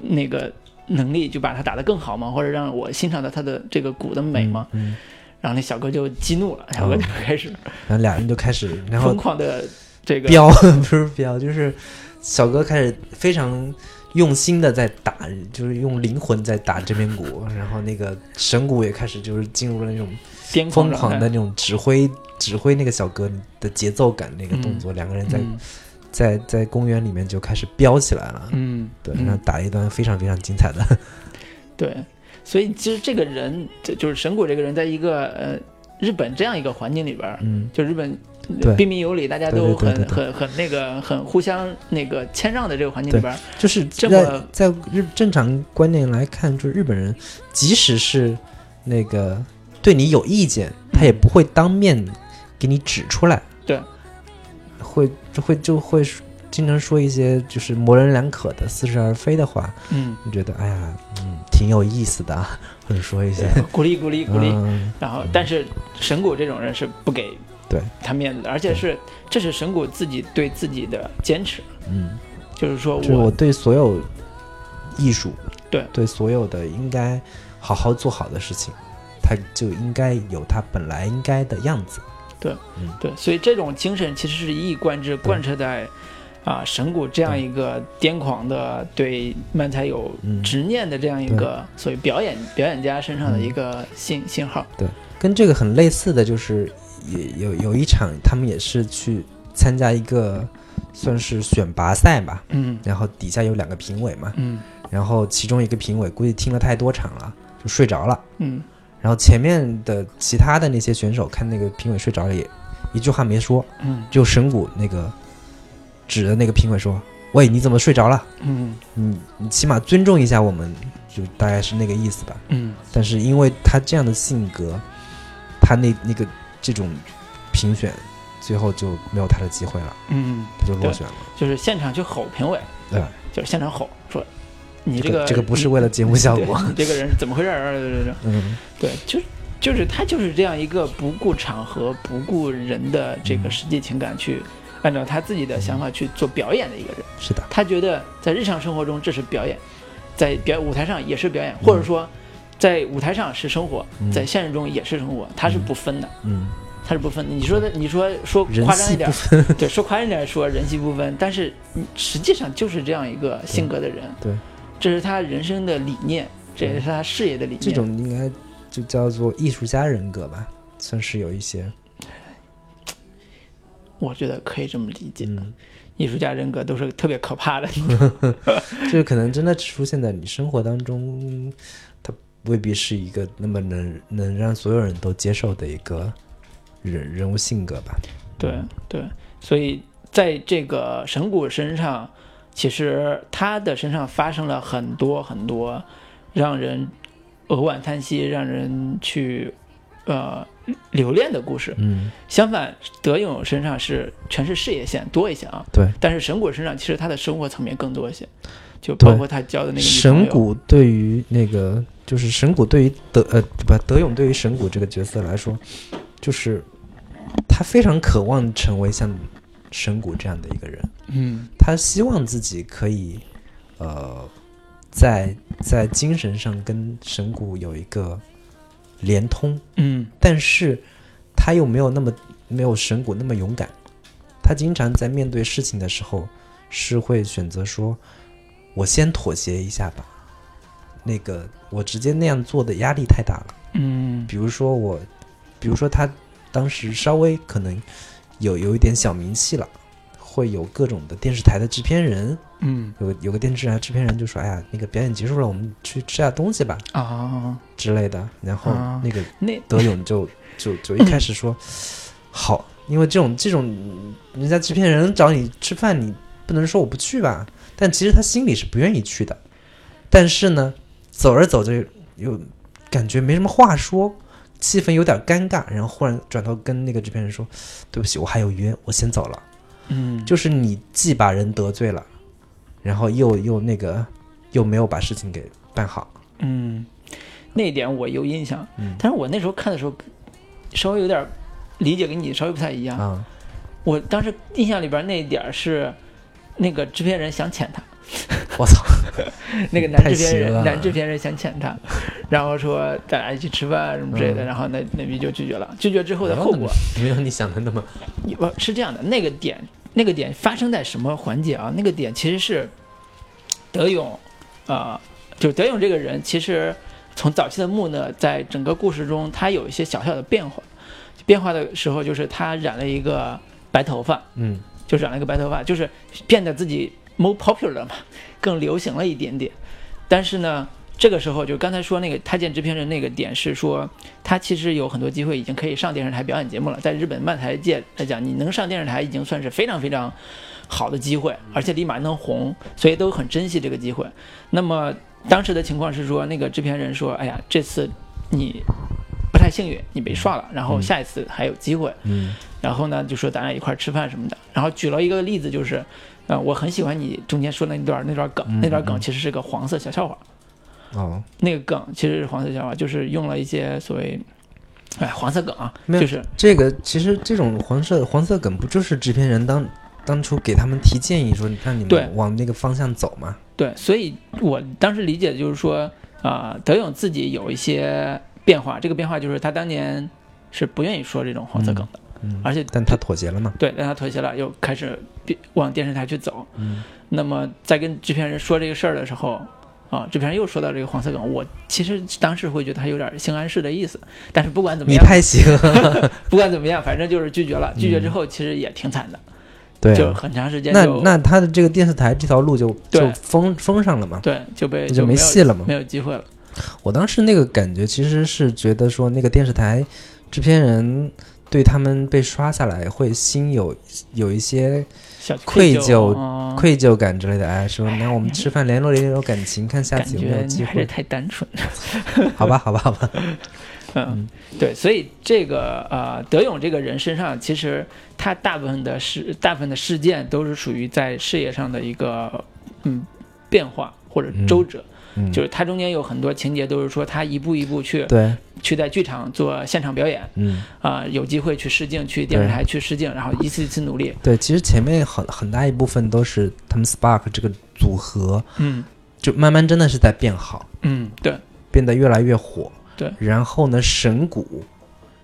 那个能力就把它打得更好吗？或者让我欣赏到它的这个鼓的美吗？嗯，然后那小哥就激怒了，小哥就开始然后俩人就开始，然后疯狂的这个飙 不是飙，就是小哥开始非常用心的在打，就是用灵魂在打这边鼓，然后那个神鼓也开始就是进入了那种疯狂的那种指挥指挥那个小哥的节奏感那个动作，两个人在嗯在在公园里面就开始飙起来了。嗯，对，嗯然后打了一段非常非常精彩的。对，所以其实这个人，这就是神谷这个人，在一个呃日本这样一个环境里边，嗯就日本对彬彬有礼，大家都很对对对很很那个很互相那个谦让的这个环境里边，就是这在么在日正常观念来看，就是日本人，即使是那个对你有意见，他也不会当面给你指出来。对，会就会就会经常说一些就是模棱两可的、似是而非的话，嗯，你觉得哎呀，嗯，挺有意思的啊，或者说一些 鼓励鼓励鼓励。嗯。然后，但是神谷这种人是不给对。他面子，而且是这是神谷自己对自己的坚持，嗯，就是说就是我对所有艺术，对。对所有的应该好好做好的事情，它就应该有它本来应该的样子。对，嗯。对所以这种精神其实是一以贯之，贯彻在啊神谷这样一个癫狂的对漫才有嗯。执念的这样一个所谓表演表演家身上的一个信信号。对跟这个很类似的就是，也有有一场他们也是去参加一个算是选拔赛吧，嗯然后底下有两个评委嘛，嗯然后其中一个评委估计听了太多场了，就睡着了。嗯然后前面的其他的那些选手看那个评委睡着了，也一句话没说，嗯就神谷那个指着那个评委说：“喂，你怎么睡着了？嗯你你起码尊重一下我们，就大概是那个意思吧。”嗯但是因为他这样的性格，他那那个这种评选，最后就没有他的机会了，嗯，他就落选了。就是现场去吼评委，对，就是现场吼说你这个这个不是为了节目效果。你这个人怎么回事儿？对对对嗯对，就就是他就是这样一个不顾场合、不顾人的这个实际情感去。按照他自己的想法去做表演的一个人，是的，他觉得在日常生活中这是表演，在表舞台上也是表演，或者说在舞台上是生活，嗯在现实中也是生活，它是不分的，嗯，它是不分的。你说的，你说说人夸张一点。对，说夸张一点说人戏不分，但是你实际上就是这样一个性格的人，对，这是他人生的理念，这也是他事业的理念。这种应该就叫做艺术家人格吧，算是有一些。我觉得可以这么理解，嗯，艺术家人格都是特别可怕的。就是可能真的只出现在你生活当中，它未必是一个那么能能让所有人都接受的一个人人物性格吧。对对，所以在这个神谷身上，其实他的身上发生了很多很多让人扼腕叹息、让人去呃留恋的故事。嗯，相反，德勇身上是全是事业线多一些啊，对。但是神谷身上其实他的生活层面更多一些，就包括他交的那个。神谷对于那个就是神谷对于德呃不德勇对于神谷这个角色来说，就是他非常渴望成为像神谷这样的一个人，嗯。他希望自己可以，呃，在在精神上跟神谷有一个连通，嗯。但是他又没有那么没有神谷那么勇敢，他经常在面对事情的时候是会选择说，我先妥协一下吧，那个我直接那样做的压力太大了。嗯比如说我，比如说他当时稍微可能有有一点小名气了，会有各种的电视台的制片人，嗯有个有个电视台制片人就说：“哎呀，那个表演结束了，我们去吃下东西吧啊，之类的。”然后啊那个那德勇就 就就一开始说：“好，因为这种这种人家制片人找你吃饭，你不能说我不去吧？”但其实他心里是不愿意去的，但是呢，走着走着又感觉没什么话说，气氛有点尴尬，然后忽然转头跟那个制片人说：“对不起，我还有约，我先走了。”嗯就是你既把人得罪了，然后又又那个又没有把事情给办好。嗯，那一点我有印象，嗯但是我那时候看的时候稍微有点理解跟你稍微不太一样。啊，我当时印象里边那一点是那个制片人想潜他，我操！那个男制片人男制片人想请他，然后说咱俩一起吃饭什么之类的，嗯然后那那逼就拒绝了。拒绝之后的后果没有你想的那么 不是这样的，那个点那个点发生在什么环节啊？那个点其实是德勇，啊，就德勇这个人，其实从早期的木讷，在整个故事中，他有一些小小的变化。变化的时候，就是他染了一个白头发，嗯就染了一个白头发，就是变得自己 more popular 嘛，更流行了一点点。但是呢，这个时候就刚才说那个他见制片人那个点是说，他其实有很多机会已经可以上电视台表演节目了。在日本漫才界来讲，你能上电视台已经算是非常非常好的机会，而且立马能红，所以都很珍惜这个机会。那么当时的情况是说，那个制片人说：“哎呀，这次你不太幸运，你被刷了，然后下一次还有机会。嗯然后呢，就说咱俩一块儿吃饭什么的。然后举了一个例子，就是，呃，我很喜欢你中间说的那段那段梗，嗯那段梗其实是个黄色小笑话。哦，那个梗其实是黄色笑话，就是用了一些所谓，哎，黄色梗啊，没有就是这个其实这种黄色黄色梗不就是制片人当当初给他们提建议说，让你对们往那个方向走吗？对，所以我当时理解的就是说，啊、德勇自己有一些变化，这个变化就是他当年是不愿意说这种黄色梗的，嗯，而且但他妥协了嘛？对，但他妥协了，又开始往电视台去走。嗯那么在跟制片人说这个事儿的时候，啊，制片人又说到这个黄色梗，我其实当时会觉得他有点性暗示的意思，但是不管怎么样，你太邪恶，不管怎么样，反正就是拒绝了。拒绝之后，其实也挺惨的，对啊。就很长时间那那他的这个电视台这条路就就封封上了嘛？对就被就没戏了嘛没有机会了。我当时那个感觉其实是觉得说，那个电视台制片人对他们被刷下来会心有有一些愧疚愧疚感之类的，哎，说那我们吃饭联络联络感情，看下感次有没有机会？还是太单纯。好吧，好吧，好吧，嗯，对，所以这个呃，德勇这个人身上，其实他大部分的事，大部分的事件都是属于在事业上的一个嗯变化或者周折，嗯，就是他中间有很多情节都是说他一步一步去对，去在剧场做现场表演嗯，啊、有机会去试镜，去电视台去试镜，然后一次一次努力，对，其实前面很很大一部分都是他们 Spark 这个组合，嗯就慢慢真的是在变好，嗯，对变得越来越火。对然后呢，神谷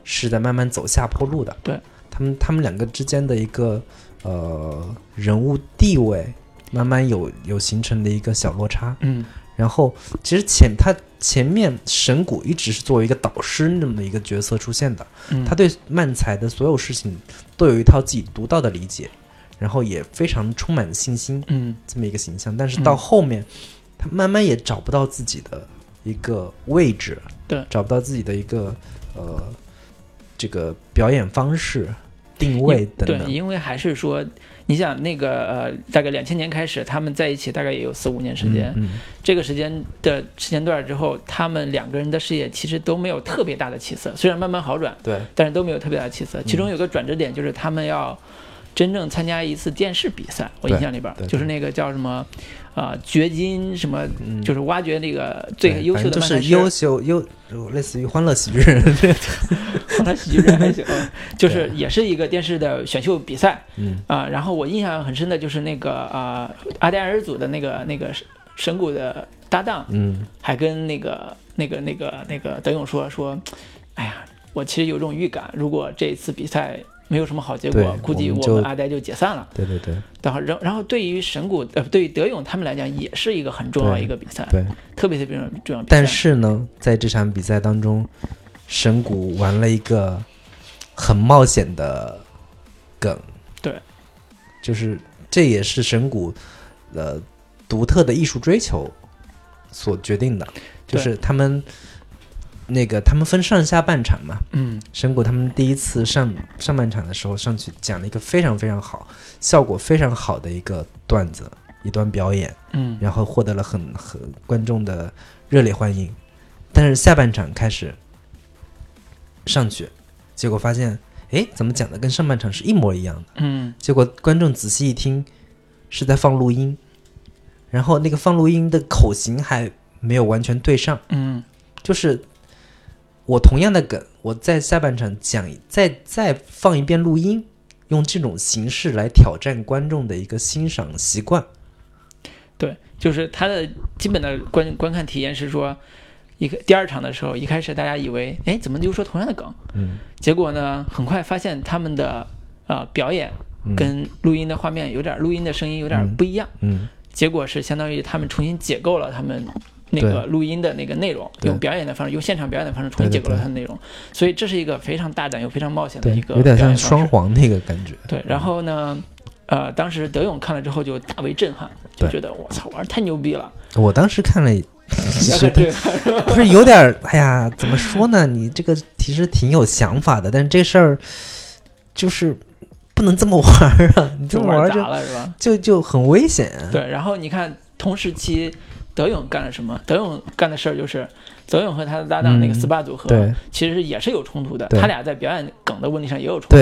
是在慢慢走下坡路的。对，他们他们两个之间的一个呃人物地位，慢慢有有形成的一个小落差。嗯然后其实前他前面神谷一直是作为一个导师那么一个角色出现的，嗯，他对漫才的所有事情都有一套自己独到的理解，然后也非常充满信心。嗯。这么一个形象，但是到后面，他慢慢也找不到自己的一个位置，对。找不到自己的一个呃这个表演方式、定位等对，因为还是说，你想那个呃，大概两千年开始，他们在一起大概也有四五年时间，嗯，这个时间的时间段之后，他们两个人的事业其实都没有特别大的起色，虽然慢慢好转，对，但是都没有特别大的起色。其中有个转折点就是他们要真正参加一次电视比赛，我印象里边就是那个叫什么，啊，掘金什么，嗯。就是挖掘那个最优秀的漫才师优秀优，类似于欢乐喜剧人。欢乐喜剧人还行，就是也是一个电视的选秀比赛嗯。啊、然后我印象很深的就是那个啊、阿黛尔组的那个那个神神谷的搭档，嗯。还跟那个那个那个那个德勇说说，哎呀，我其实有种预感，如果这一次比赛没有什么好结果，估计我们就阿呆就解散了。对对对然后，然然后对于神谷呃，对于德勇他们来讲，也是一个很重要一个比赛，对。特别特别重要比赛。但是呢，在这场比赛当中，神谷玩了一个很冒险的梗。对，就是这也是神谷呃独特的艺术追求所决定的，就是他们那个他们分上下半场嘛，嗯，神谷他们第一次上上半场的时候上去讲了一个非常非常好、效果非常好的一个段子，一段表演，嗯然后获得了很很观众的热烈欢迎。但是下半场开始上去，结果发现，哎，怎么讲的跟上半场是一模一样的？嗯结果观众仔细一听，是在放录音，然后那个放录音的口型还没有完全对上。嗯就是我同样的梗，我在下半场讲，再再放一遍录音，用这种形式来挑战观众的一个欣赏习惯。对，就是他的基本的观观看体验是说，一个第二场的时候，一开始大家以为，哎，怎么就说同样的梗？嗯，结果呢，很快发现他们的呃表演嗯跟录音的画面有点，录音的声音有点嗯不一样。嗯结果是相当于他们重新解构了他们那个录音的那个内容，用表演的方式，用现场表演的方式重新解构了它的内容。所以这是一个非常大胆又非常冒险的一，个有点像双簧那个感觉。对，然后呢，呃，当时德勇看了之后就大为震撼，就觉得我操，玩儿太牛逼了。我当时看了，其实对，不是有点儿，哎呀，怎么说呢？你这个其实挺有想法的，但是这事儿就是不能这么玩儿啊！你这么玩儿就了是吧？就就很危险啊。对，然后你看同时期德勇干了什么？德勇干的事儿就是。德勇和他的搭档那个嗯 SPA 组合，对其实也是有冲突的。他俩在表演梗的问题上也有冲突。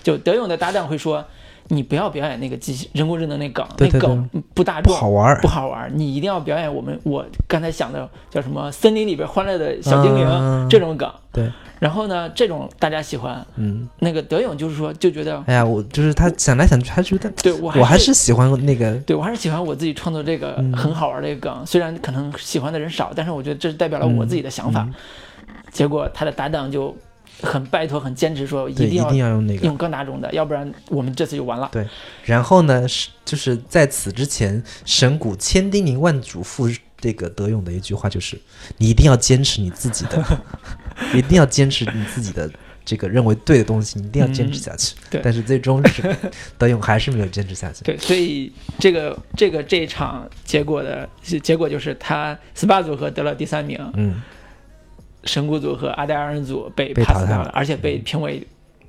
就德勇的搭档会说：“你不要表演那个机器人工智能那梗，对对那梗不大众，不好玩不，好玩。你一定要表演我们我刚才想的叫什么森林里边欢乐的小精灵、嗯这种梗。对，然后呢，这种大家喜欢。嗯，那个德勇就是说就觉得，哎呀，我就是他想来想去，还觉得对我我还是是喜欢那个，对我还是喜欢我自己创作这个嗯很好玩的一个梗，虽然可能喜欢的人少，但是我觉得这代表了我自己的想法。嗯结果他的搭档就很拜托、很坚持说，一定要定要用那个。用更大种的，要不然我们这次就完了。对然后呢，是就是在此之前，神谷千叮咛万嘱咐这个德勇的一句话就是：你一定要坚持你自己的，一定要坚持你自己的这个认为对的东西，你一定要坚持下去。嗯对但是最终是 德勇还是没有坚持下去。对，所以这个这个这一场结果的结果就是他 SPA 组合得了第三名，嗯，神谷组和阿黛尔人组被被 pass 掉了，而且被评委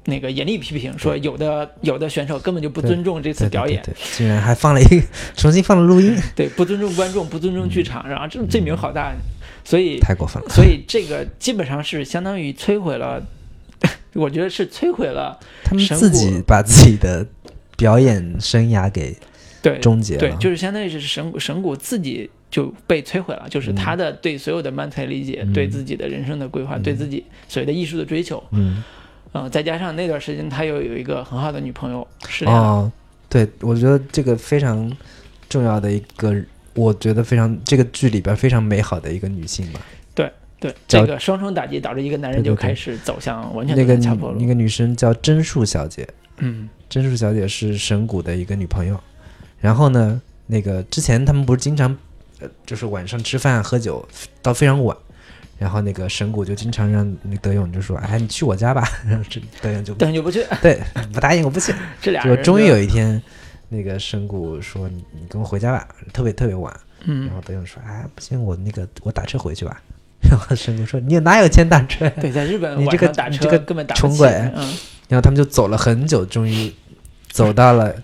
那个严厉批评说有的有的选手根本就不尊重这次表演，对对对，竟然还放了一个 重新放了录音，对，不尊重观众，不尊重剧场，然后这种罪名好大，所以太过分了。所以这个基本上是相当于摧毁了，我觉得是摧毁了他们自己把自己的表演生涯给对终结了。对，就是相当于是神谷神谷自己就被摧毁了，就是他的对所有的漫才理解，嗯。对自己的人生的规划，对自己所谓的艺术的追求，嗯，嗯、再加上那段时间他又有一个很好的女朋友失恋了，哦，对，我觉得这个非常重要的一个，我觉得非常这个剧里边非常美好的一个女性吧。对对这个双重打击导致一个男人就开始走向完全那个那个女生叫真树小姐，嗯。真树小姐是神谷的一个女朋友。然后呢，那个之前他们不是经常，呃，就是晚上吃饭喝酒到非常晚，然后那个神谷就经常让那德勇就说：“哎，你去我家吧。”然后这德勇就但就不去，对不答应，我不去。这俩终于有一天，那个神谷说：“你你跟我回家吧，特别特别晚。”嗯然后德勇说：“哎，不行，我那个我打车回去吧。”然后神谷说：“你哪有钱打车呀？”对，在日本你这个打车这个根本打不起穷鬼嗯，然后他们就走了很久，终于走到了，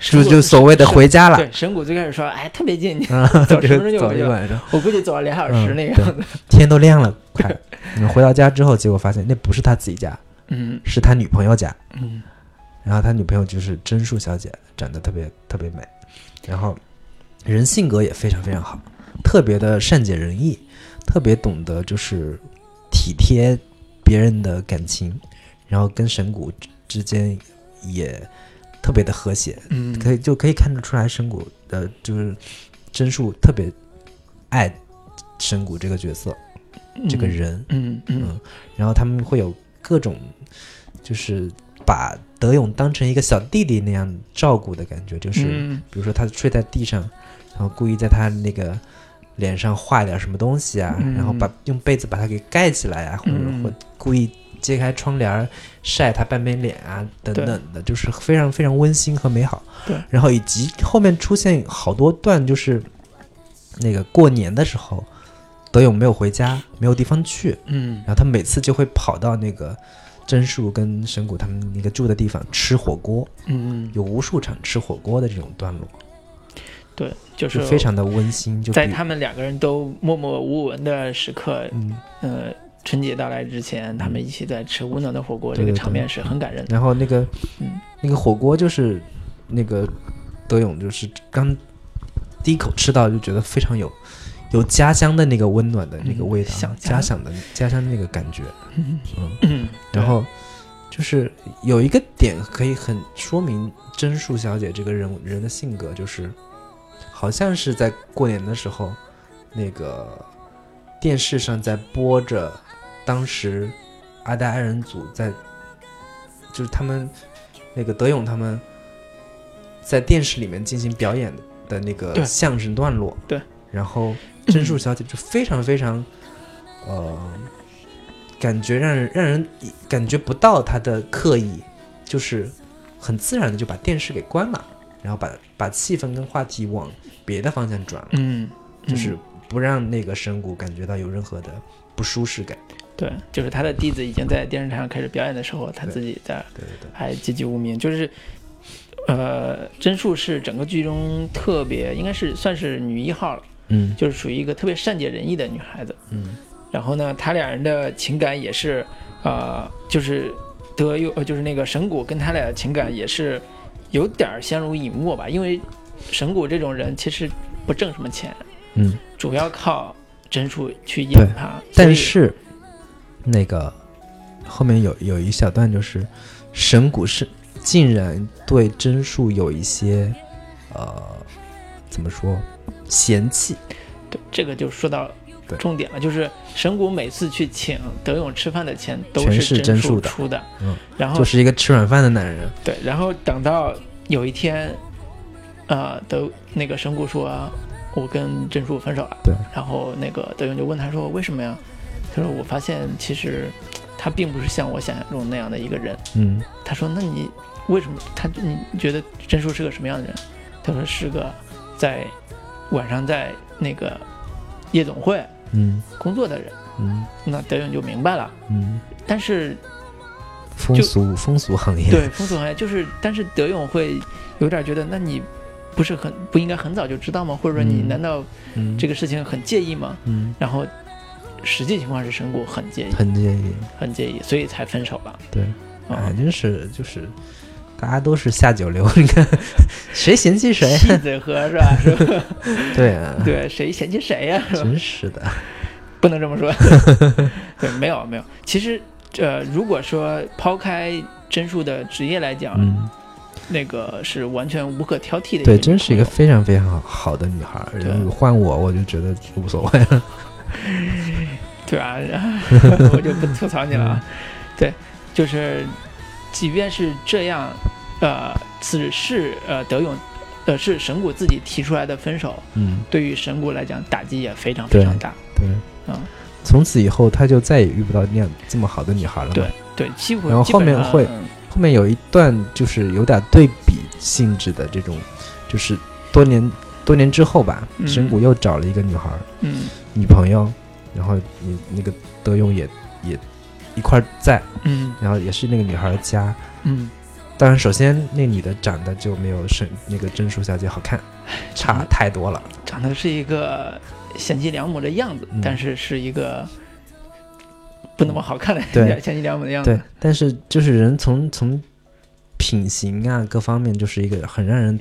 神谷就就所谓的回家了。对，神谷最开始说，哎，特别近，啊，走十分钟就回去我估计走了俩小时嗯那个。天都亮了，快！回到家之后，结果发现那不是他自己家，嗯是他女朋友家。嗯，然后他女朋友就是真树小姐，长得特别特别美，然后人性格也非常非常好，特别的善解人意，特别懂得就是体贴别人的感情，然后跟神谷之之间也特别的和谐，嗯，可以就可以看得出来神谷呃就是真树特别爱神谷这个角色，这个人，嗯嗯。嗯，然后他们会有各种，就是把德勇当成一个小弟弟那样照顾的感觉，就是、嗯。比如说他睡在地上，然后故意在他那个脸上画点什么东西啊，嗯。然后把用被子把它给盖起来啊，或者嗯。或故意揭开窗帘儿晒他半边脸啊，等等的，就是非常非常温馨和美好。对，然后以及后面出现好多段，就是那个过年的时候，德勇没有回家，没有地方去，嗯。然后他每次就会跑到那个真树跟神谷他们那个住的地方吃火锅，嗯嗯，有无数场吃火锅的这种段落，对，就是就非常的温馨。就在他们两个人都默默无闻的时刻，嗯，呃，春节到来之前，他们一起在吃温暖的火锅，这个场面是很感人的。然后那个嗯那个火锅就是那个德勇就是刚第一口吃到就觉得非常有有家乡的那个温暖的那个嗯味道，想家家乡的家乡的那个感觉。嗯，然后就是有一个点可以很说明真树小姐这个人人的性格，就是好像是在过年的时候，那个电视上在播着当时阿呆二人组在，就是他们那个德勇他们在电视里面进行表演的那个相声段落，对，然后真树小姐就非常非常，呃，感觉让人让人感觉不到她的刻意，就是很自然的就把电视给关了，然后把把气氛跟话题往别的方向转了，嗯，嗯就是不让那个神谷感觉到有任何的不舒适感。对，就是他的弟子已经在电视台上开始表演的时候，他自己在对对对，还籍籍无名，就是。呃，真树是整个剧中特别，应该是算是女一号了，嗯就是属于一个特别善解人意的女孩子。嗯然后呢，他俩人的情感也是，呃，就是德佑，呃，就是那个神谷跟他俩的情感也是有点儿相濡以沫吧。因为神谷这种人其实不挣什么钱，嗯，主要靠真树去对养他。但是那个后面有有一小段就是神谷是竟然对真树有一些呃怎么说嫌弃，对这个就说到重点了，就是神谷每次去请德勇吃饭的钱都是真真树出的，嗯，然后就是一个吃软饭的男人。对，然后等到有一天，呃，德那个神谷说，我跟真树分手了。对。然后那个德勇就问他说，为什么呀？他说我发现其实他并不是像我想象中那样的一个人。嗯他说那你为什么他你觉得真树是个什么样的人？他说是个在晚上在那个夜总会嗯工作的人。嗯那德勇就明白了，嗯，但是风俗风俗行业。对，风俗行业就是，但是德勇会有点觉得，那你不是很不应该很早就知道吗？或者说你嗯难道嗯，这个事情很介意吗？嗯然后实际情况是神谷很介意，很介意。很介意，所以才分手了。对，啊哎，真是就是。大家都是下九流，你看谁嫌弃谁？气嘴喝是吧？是吧？对啊，对，谁嫌弃谁呀？真是的。不能这么说。对，没有没有。其实，呃，如果说抛开真树的职业来讲，嗯，那个是完全无可挑剔的。对，真是一个非常非常好好的女孩换我，我就觉得无所谓了。对吧？然 后我就不吐槽你了啊。对，就是，即便是这样，呃，只是呃德勇，呃是神谷自己提出来的分手，嗯，对于神谷来讲打击也非常非常大。对。嗯，从此以后，他就再也遇不到那样这么好的女孩了。对对，几乎然后后面会嗯后面有一段就是有点对比性质的这种，就是多年多年之后吧，嗯。神谷又找了一个女孩儿嗯。女朋友，然后你那个德勇也也一块儿在，嗯。然后也是那个女孩家。嗯，当然，首先那女的长得就没有神那个真树小姐好看，差太多了。长得是一个贤妻良母的样子，嗯。但是是一个不那么好看的对贤妻良母的样子。对，但是就是人从从品行啊各方面，就是一个很让人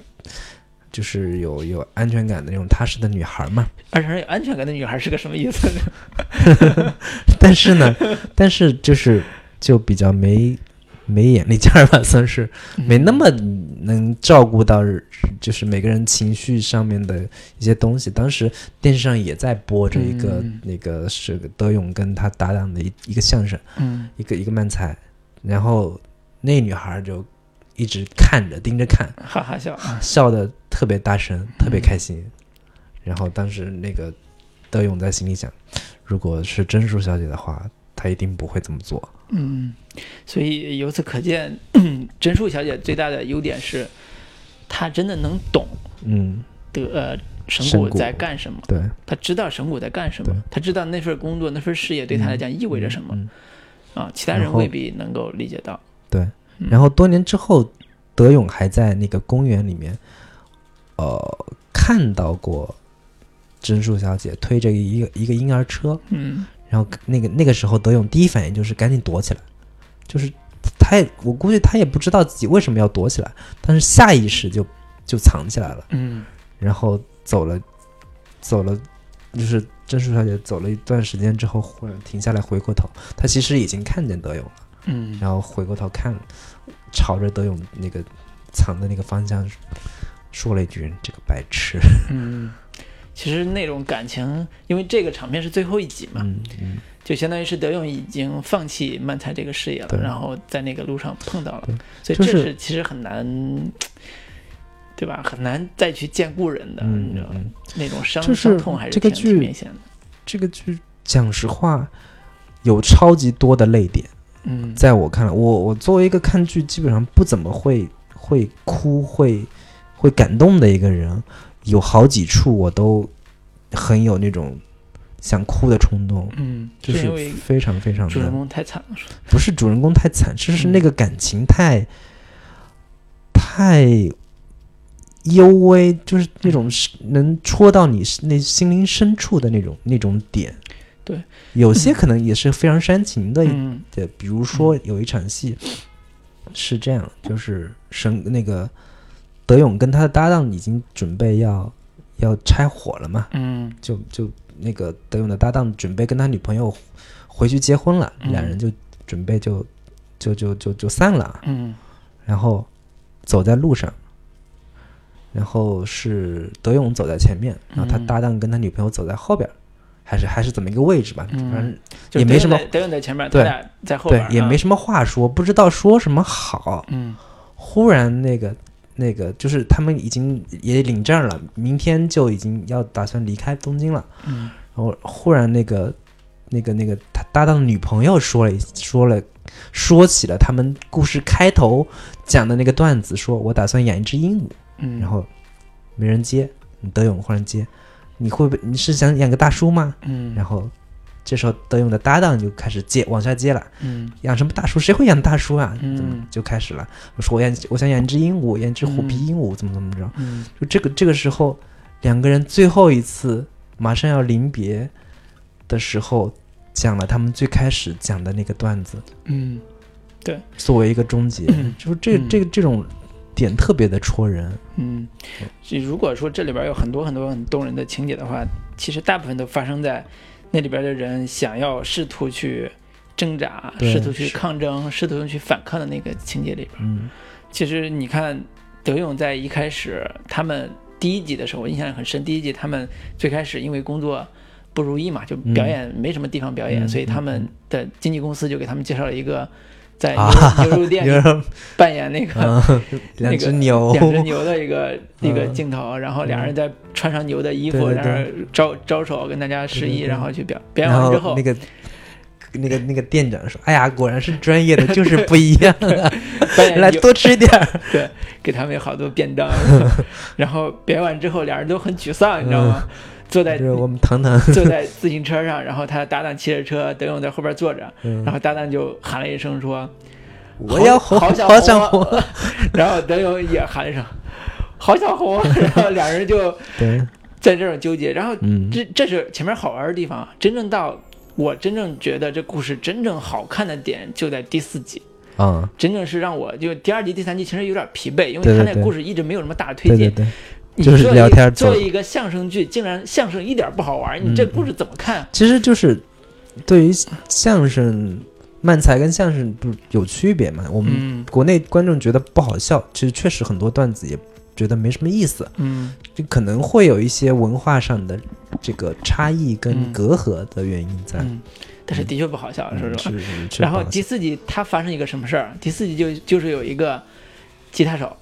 就是有有安全感的那种踏实的女孩嘛。而且有安全感的女孩是个什么意思呢？但是呢，但是就是就比较没没眼力劲儿吧，算是没那么能照顾到就是每个人情绪上面的一些东西。当时电视上也在播着一个、嗯那个是德勇跟他搭档的一一个相声，嗯一个一个慢才，然后那女孩就一直看着盯着看，哈哈笑。笑的特别大声，特别开心。然后当时那个德勇在心里想，如果是真树小姐的话，她一定不会这么做。嗯，所以由此可见，真树小姐最大的优点是，她真的能懂嗯，得呃神神谷。谷在干什么，对，她知道神谷在干什么，她知道那份工作、那份事业对她来讲意味着什么、嗯啊，其他人未必能够理解到。对。嗯。然后多年之后，德勇还在那个公园里面，呃，看到过真树小姐推着一个一个婴儿车，嗯。然后那个那个时候，德勇第一反应就是赶紧躲起来，就是他也我估计他也不知道自己为什么要躲起来，但是下意识就就藏起来了，嗯然后走了走了，就是真树小姐走了一段时间之后，忽然停下来回过头，她其实已经看见德勇了，嗯然后回过头看，朝着德勇那个藏的那个方向说了一句：“这个白痴。嗯，其实那种感情，因为这个场面是最后一集”嘛，嗯嗯，就相当于是德勇已经放弃漫才这个事业了，然后在那个路上碰到了，所以这是是其实很难，对吧？很难再去见故人的，嗯你知道吗嗯那种伤就是伤痛还是这个剧明显的。这个剧讲实话有超级多的泪点。嗯，在我看来，我我作为一个看剧基本上不怎么会会哭会会感动的一个人，有好几处我都很有那种想哭的冲动，嗯，就是非常非常的主人公太惨了，不是主人公太惨，是是嗯那个感情太太幽微，就是那种是能戳到你那心灵深处的那种那种点。对，有些可能也是非常煽情的嗯，比如说有一场戏是这样，就是神那个德勇跟他的搭档已经准备要要拆伙了嘛，嗯就就那个德勇的搭档准备跟他女朋友回去结婚了，嗯两人就准备就就就就就散了，嗯然后走在路上。然后是德勇走在前面，然后他嗯搭档跟他女朋友走在后边儿，还是还是怎么一个位置吧？嗯反正就也没什么德勇在德勇在前面，对在后边，，对也没，什么话说，不知道说什么好。嗯忽然那个那个就是他们已经也领证了，明天就已经要打算离开东京了。嗯然后忽然那个那个那个他搭档的女朋友说了一说了说起了他们故事开头讲的那个段子，说我打算养一只鹦鹉，嗯，然后没人接，德勇忽然接，你会不会你是想养个大叔吗？嗯，然后这时候德勇的搭档就开始接往下接了。嗯养什么大叔？谁会养大叔啊？嗯怎么就开始了？我说我养，我想养一只鹦鹉，养一只虎皮鹦鹉，怎么怎么着？嗯就这个这个时候，两个人最后一次马上要临别的时候，讲了他们最开始讲的那个段子，嗯对作为一个终结，嗯就是这嗯这个这种点特别的戳人。嗯，就如果说这里边有很多很多很动人的情节的话，其实大部分都发生在那里边的人想要试图去挣扎、试图去抗争、试图去反抗的那个情节里边。嗯其实你看，德勇在一开始他们第一集的时候，我印象很深。第一集他们最开始因为工作不如意嘛，就表演没什么地方表演，嗯所以他们的经纪公司就给他们介绍了一个在牛,、肉店里扮演那个、嗯，两只牛，两只牛的一个一个嗯镜头，然后俩人在穿上牛的衣服，对对在那儿招招手跟大家示意，然后去表表演完之后后那，个。那个那个店长说：“哎呀，果然是专业的，就是不一样啊！来多吃点儿。对，给他们有好多便当，然后表演完之后，俩人都很沮丧，你知道吗？坐在就是我们糖糖，坐在自行车上，然后他搭档骑着车，德勇在后边坐着，嗯。然后搭档就喊了一声说我要红，好想好想红红。然后德勇也喊了一声好想红，然后两人就对，在这种纠结，然后嗯，这这是前面好玩的地方啊，真正到我真正觉得这故事真正好看的点就在第四集，啊，真正是让我就第二集、第三集其实有点疲惫，因为他那故事一直没有什么大的推进。对对对，你就是聊天走做一个相声剧，竟然相声一点不好玩，你这嗯故事怎么看？其实就是对于相声、漫才跟相声不是有区别嘛？我们嗯国内观众觉得不好笑，其实确实很多段子也觉得没什么意思，嗯就可能会有一些文化上的这个差异跟嗯隔阂的原因在。嗯，但是的确不好笑，嗯说实话。是是是 然后第四集它发生一个什么事儿？第四集就就是有一个吉他手，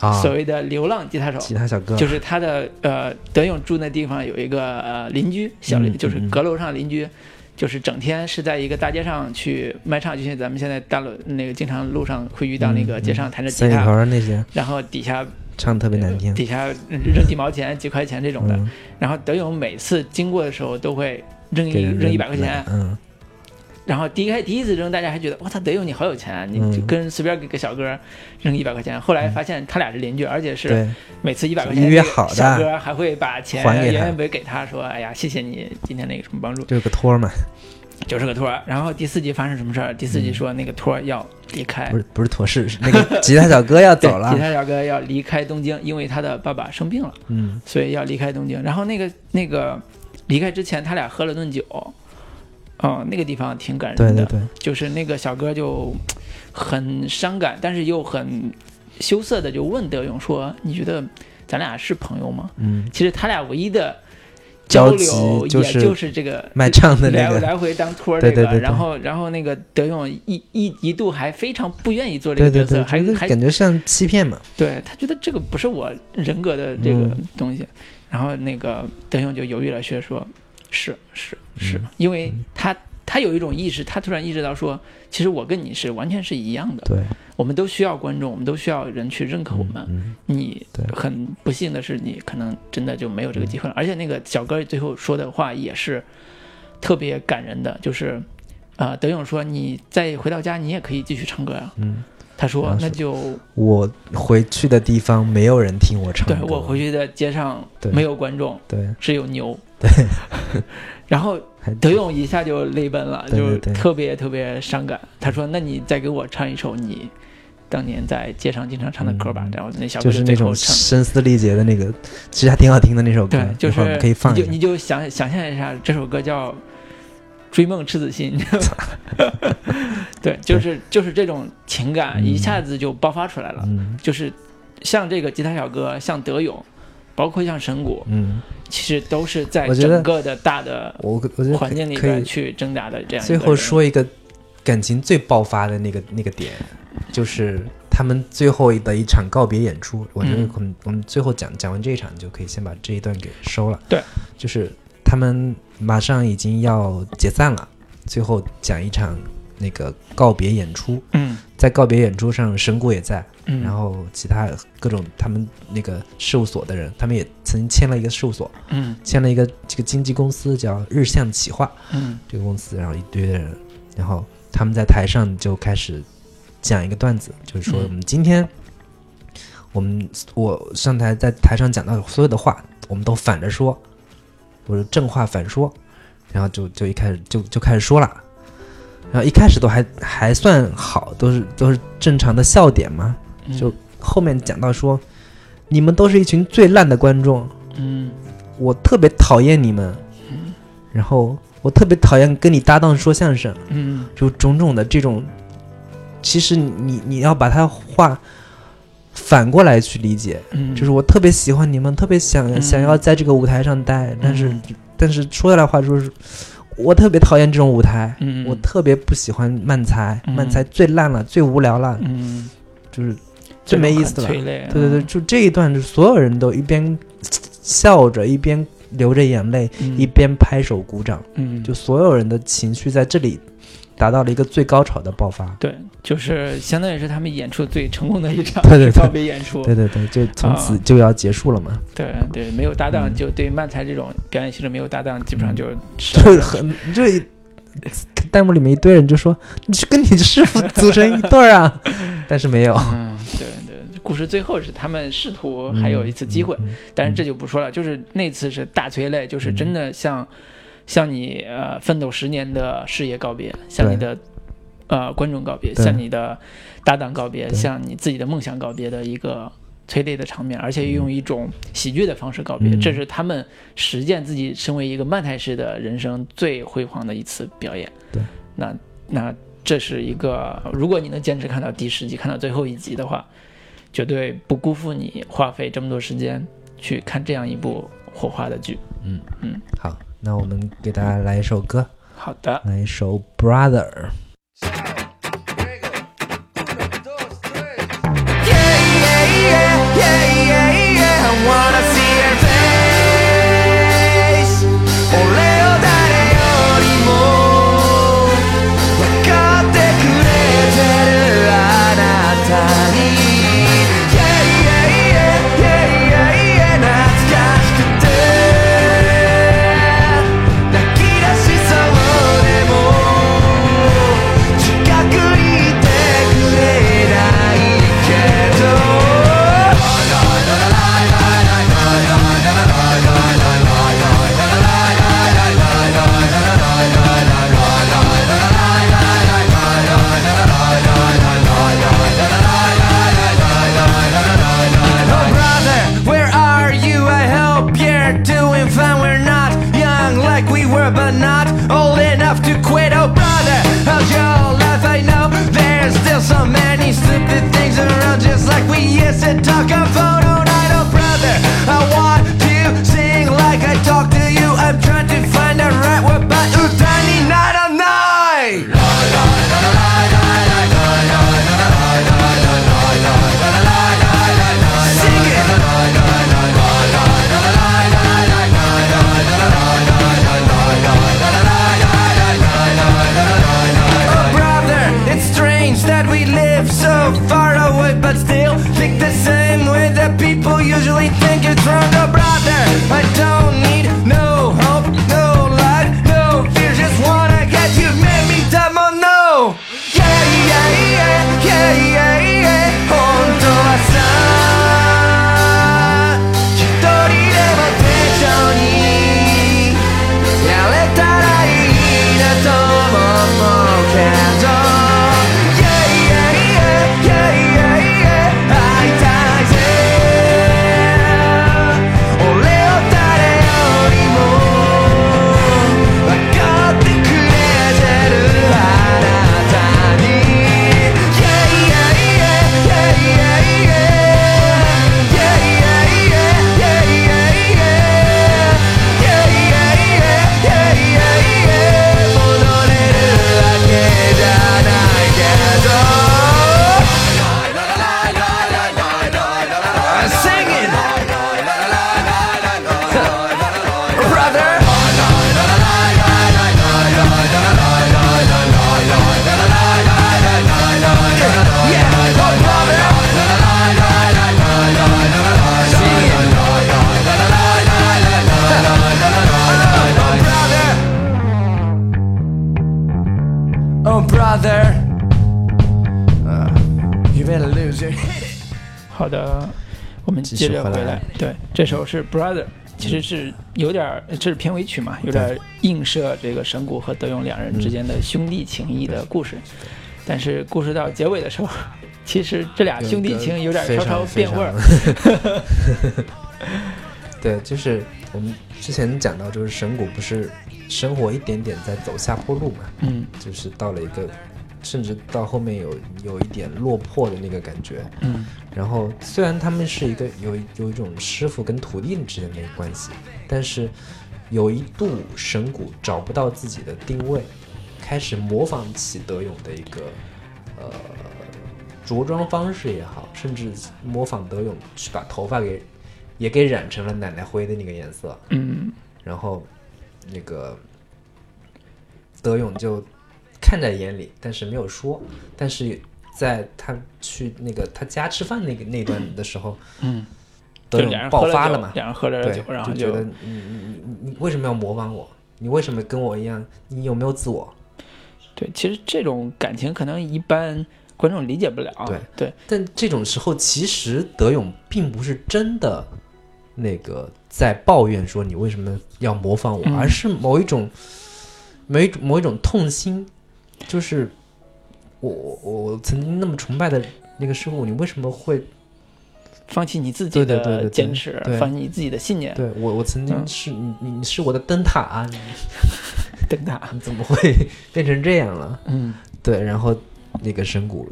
啊，所谓的流浪吉他手，吉他小哥。就是他的呃德勇住那地方有一个呃邻居小邻，嗯就是嗯阁楼上邻居，就是整天是在一个大街上去卖唱，就像咱们现在大路那个经常路上会遇到那个街上弹着吉他，那些。然后底下唱特别难听，底下扔几毛钱、几块钱这种的，嗯，然后德勇每次经过的时候都会扔一扔一百块钱，嗯然后第一开第一次扔，大家还觉得哇，他德勇你好有钱啊，你嗯就跟随便给个小哥扔一百块钱。后来发现他俩是邻居，而且是对，每次一百块钱，约好的小哥还会把钱还给他原原本给他说，哎呀，谢谢你今天那个什么帮助，就是个托儿嘛，就是个托儿。然后第四集发生什么事儿？第四集说那个托儿要离开不，是不是托是是那个吉他小哥要走了吉，他小哥要离开东京，因为他的爸爸生病了，嗯所以要离开东京。然后那个那个离开之前，他俩喝了顿酒。哦，那个地方挺感人的，对对对，就是那个小哥就很伤感，但是又很羞涩的就问德勇说：“你觉得咱俩是朋友吗嗯？”，其实他俩唯一的交流就是也就是这个卖唱的那个，来来回当托儿这个，对对对。对然后然后那个德勇一一一度还非常不愿意做这个角色，还就是还感觉像欺骗嘛，对他觉得这个不是我人格的这个嗯。东西，然后那个德勇就犹豫了却说：“是是是，嗯因为他他有一种意识，他突然意识到说，其实我跟你是完全是一样的，对，我们都需要观众，我们都需要人去认可我们。嗯你对很不幸的是，你可能真的就没有这个机会了。而且那个小哥最后说的话也是特别感人的，就是。啊、德勇说：“你再回到家，你也可以继续唱歌呀、嗯，他说然：“后是那就我回去的地方没有人听我唱歌，对我回去的街上对没有观众，对只有牛。对，然后德勇一下就泪奔了，就特别特别伤感。他说：“那你再给我唱一首你当年在街上经常唱的歌吧。嗯然后那小哥就是那种。声嘶力竭的那个，其实还挺好听的那首歌对，，就是可以放你就你就想想象一下，这首歌叫《追梦赤子心》，对，就是就是这种情感嗯一下子就爆发出来了。嗯就是像这个吉他小哥，像德勇，包括像神谷，嗯，其实都是在整个的大的我我觉得环境里可以边去挣扎的这样最后说一个感情最爆发的那个那个点，就是他们最后的一场告别演出。我觉得嗯我们、我们最后讲讲完这一场，就可以先把这一段给收了。对，就是他们马上已经要解散了，最后讲一场那个告别演出。嗯在告别演出上，神谷也在，嗯，然后其他各种他们那个事务所的人，他们也曾经签了一个事务所，嗯签了一个这个经纪公司叫日向企划。嗯这个公司，然后一堆的人，然后他们在台上就开始讲一个段子，就是说嗯我们今天，我们我上台在台上讲到的所有的话，我们都反着说，我说正话反说，然后就就一开始就就开始说了，然后一开始都还还算好，都是都是正常的笑点嘛，嗯。就后面讲到说，你们都是一群最烂的观众，嗯。我特别讨厌你们，嗯。然后我特别讨厌跟你搭档说相声。嗯。就种种的这种，其实你你要把他话反过来去理解，嗯，就是我特别喜欢你们，特别想、嗯。想要在这个舞台上待，但是、嗯。但是说下来话就是，我特别讨厌这种舞台，嗯我特别不喜欢慢才，嗯。漫才最烂了，最无聊了，嗯。就是最没意思了。对对对，就这一段，就所有人都一边笑着，一边流着眼泪，嗯。一边拍手鼓掌，嗯。就所有人的情绪在这里达到了一个最高潮的爆发。对，就是相当于是他们演出最成功的一场对对对。告别演出。对对对，就从此啊就要结束了嘛，对对，没有搭档，嗯。就对漫才这种表演形式没有搭档，基本上就就是很就弹幕里面一堆人就说你去跟你师傅组成一对儿啊，但是没有，嗯，对对，故事最后是他们试图还有一次机会，但是这就不说了。就是那次是大催泪，就是真的像、像你呃奋斗十年的事业告别，向你的呃观众告别，向你的搭档告别，向你自己的梦想告别的一个催泪的场面，而且用一种喜剧的方式告别，嗯。这是他们实践自己身为一个漫台式的人生最辉煌的一次表演。对，那那这是一个，如果你能坚持看到第十集，看到最后一集的话，绝对不辜负你花费这么多时间去看这样一部火花的剧。嗯。嗯。好，那我们给大家来一首歌，好的，来一首《Brother》。对，这首是 Brother，其实是有点儿，这是片尾曲嘛，有点儿映射这个神谷和德勇两人之间的兄弟情谊的故事。但是故事到结尾的时候，其实这俩兄弟情有点非稍稍变味儿。对，就是我们之前讲到，就是神谷不是生活一点点在走下坡路嘛，嗯就是到了一个，甚至到后面有有一点落魄的那个感觉。嗯。然后虽然他们是一个有有一种师傅跟徒弟之间的关系，但是有一度神谷找不到自己的定位，开始模仿起德勇的一个呃着装方式也好，甚至模仿德勇去把头发给也给染成了奶奶灰的那个颜色，嗯。然后那个德勇就看在眼里，但是没有说。但是在他去那个他家吃饭那个那段的时候，嗯，德勇爆发了嘛，两人喝酒，然后就觉得你你你你你为什么要模仿我？你为什么跟我一样？你有没有自我？对，其实这种感情可能一般观众理解不了。对对，但这种时候，其实德勇并不是真的那个在抱怨说你为什么要模仿我，嗯而是某一种某一种某一种痛心，就是我我我曾经那么崇拜的那个师傅，你为什么会放弃你自己的坚持，对。放弃你自己的信念，对我我曾经嗯。是、你你你是我的灯塔啊，你 灯塔。你 怎么会 变成这样了？嗯。对，然后那个神谷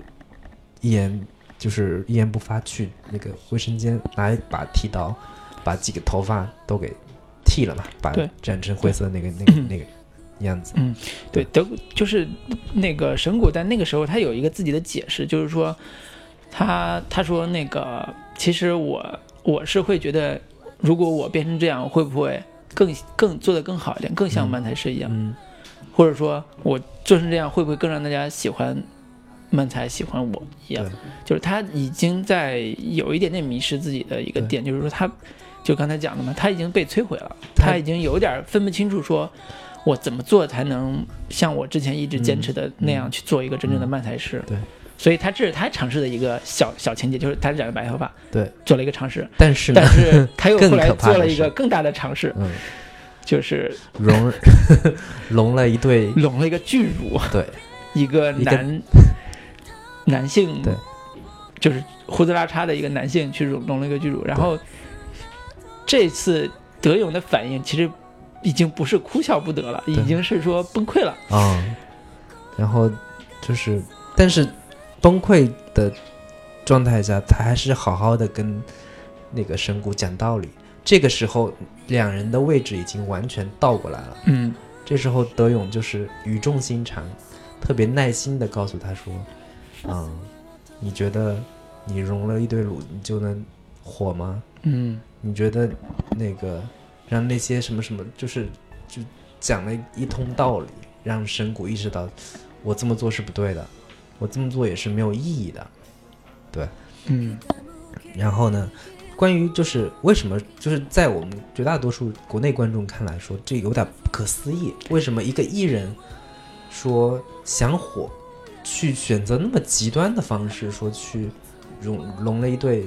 一言就是一言不发去那个卫生间拿一把剃刀，把几个头发都给剃了嘛，把染成灰色的那个那个那个样子。嗯，对，德就是那个神谷在那个时候他有一个自己的解释，就是说他他说那个其实我我是会觉得，如果我变成这样，会不会更更做得更好一点，更像嗯漫才师一样？嗯或者说我做成这样，会不会更让大家喜欢漫才，喜欢我一样？就是他已经在有一点点迷失自己的一个点，就是说他，就刚才讲的嘛，他已经被摧毁了，他他已经有点分不清楚说。我怎么做才能像我之前一直坚持的那样去做一个真正的漫才师？嗯对，所以他这是他尝试的一个小小情节，就是他染了白头发，对，做了一个尝试，但是呢但，是 他又后来做了一个更大的尝试，嗯，就是融 融了一对，融了一个巨乳，对。一个一个男男性，对，就是胡子拉碴的一个男性去融融了一个巨乳，然后这次德勇的反应其实已经不是哭笑不得了，已经是说崩溃了。啊、然后就是，但是崩溃的状态下，他还是好好的跟那个神谷讲道理。这个时候，两人的位置已经完全倒过来了。嗯这时候，德勇就是语重心长，特别耐心的告诉他说：“嗯，你觉得你融了一堆卤，你就能火吗？嗯你觉得那个让那些什么什么，就是就讲了一通道理，让神谷意识到我这么做是不对的，我这么做也是没有意义的。对。嗯。然后呢，关于就是为什么就是在我们绝大多数国内观众看来说，这有点不可思议，为什么一个艺人说想火，去选择那么极端的方式，说去融融了一对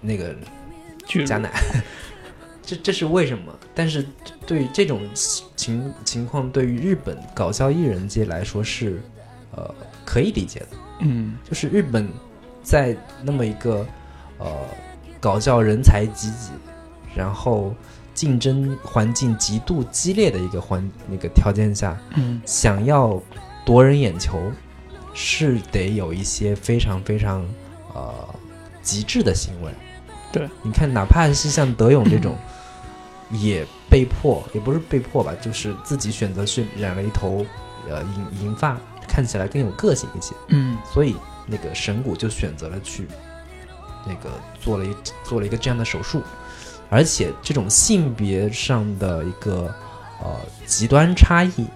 那个巨乳。加奶，这这是为什么？但是对于这种情情况，对于日本搞笑艺人界来说是呃可以理解的。嗯就是日本在那么一个呃搞笑人才济济，然后竞争环境极度激烈的一个环那个条件下，嗯想要夺人眼球，是得有一些非常非常呃极致的行为。对，你看，哪怕是像德勇这种，也被迫，也不是被迫吧，就是自己选择去染了一头呃银银发，看起来更有个性一些。嗯所以那个神谷就选择了去那个做了一做了一个这样的手术，而且这种性别上的一个呃极端差异，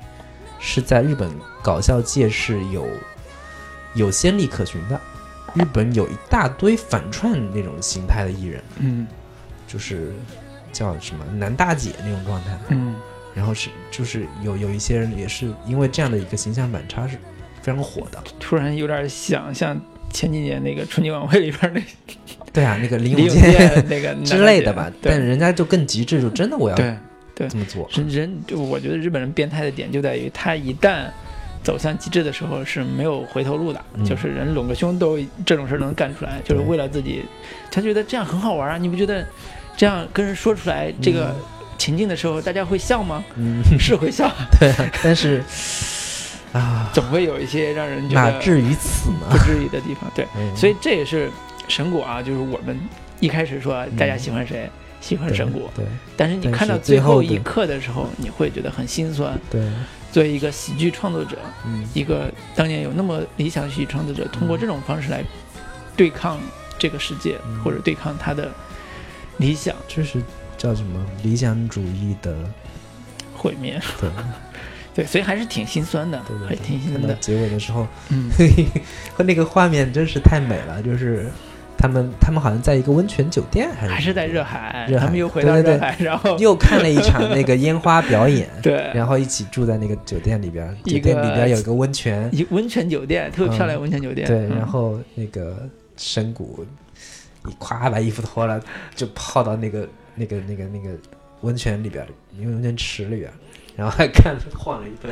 是在日本搞笑界是有有先例可循的。日本有一大堆反串那种形态的艺人，嗯就是叫什么男大姐那种状态，嗯然后是就是有有一些人也是因为这样的一个形象反差是非常火的。突然有点想像前几年那个春节晚会里边那对啊，那个林永永健健那个之类的吧，但人家就更极致，就真的我要对对。这么做。人人就我觉得日本人变态的点就在于，他一旦走向极致的时候是没有回头路的，嗯就是人拢个胸都这种事儿能干出来，就是为了自己，他觉得这样很好玩啊！你不觉得这样跟人说出来这个情境的时候，大家会笑吗？嗯，是会笑，对啊，但是 啊，总会有一些让人觉得哪至于此不？至于的地方。对，嗯。所以这也是神谷啊，就是我们一开始说大家喜欢谁，喜欢神谷，对。但是你看到最后一刻的时候，你会觉得很心酸。对，作为一个喜剧创作者，嗯，一个当年有那么理想的喜剧创作者，通过这种方式来对抗这个世界，嗯。或者对抗他的理想这是叫什么理想主义的，毁灭。对。对，所以还是挺心酸的对，对挺心酸的。结尾的时候，嗯，和那个画面真是太美了，就是他们他们好像在一个温泉酒店，还是还是在热海，热海。他们又回到热海，然后 又看了一场那个烟花表演，对，然后一起住在那个酒店里边，一酒店个里边有一个温泉，一温泉酒店，特别漂亮温泉酒店。对，嗯。然后那个神谷一咵把衣服脱了，就泡到那个那个那个那个温泉里边儿，因为温泉池里边儿，然后还看晃了一堆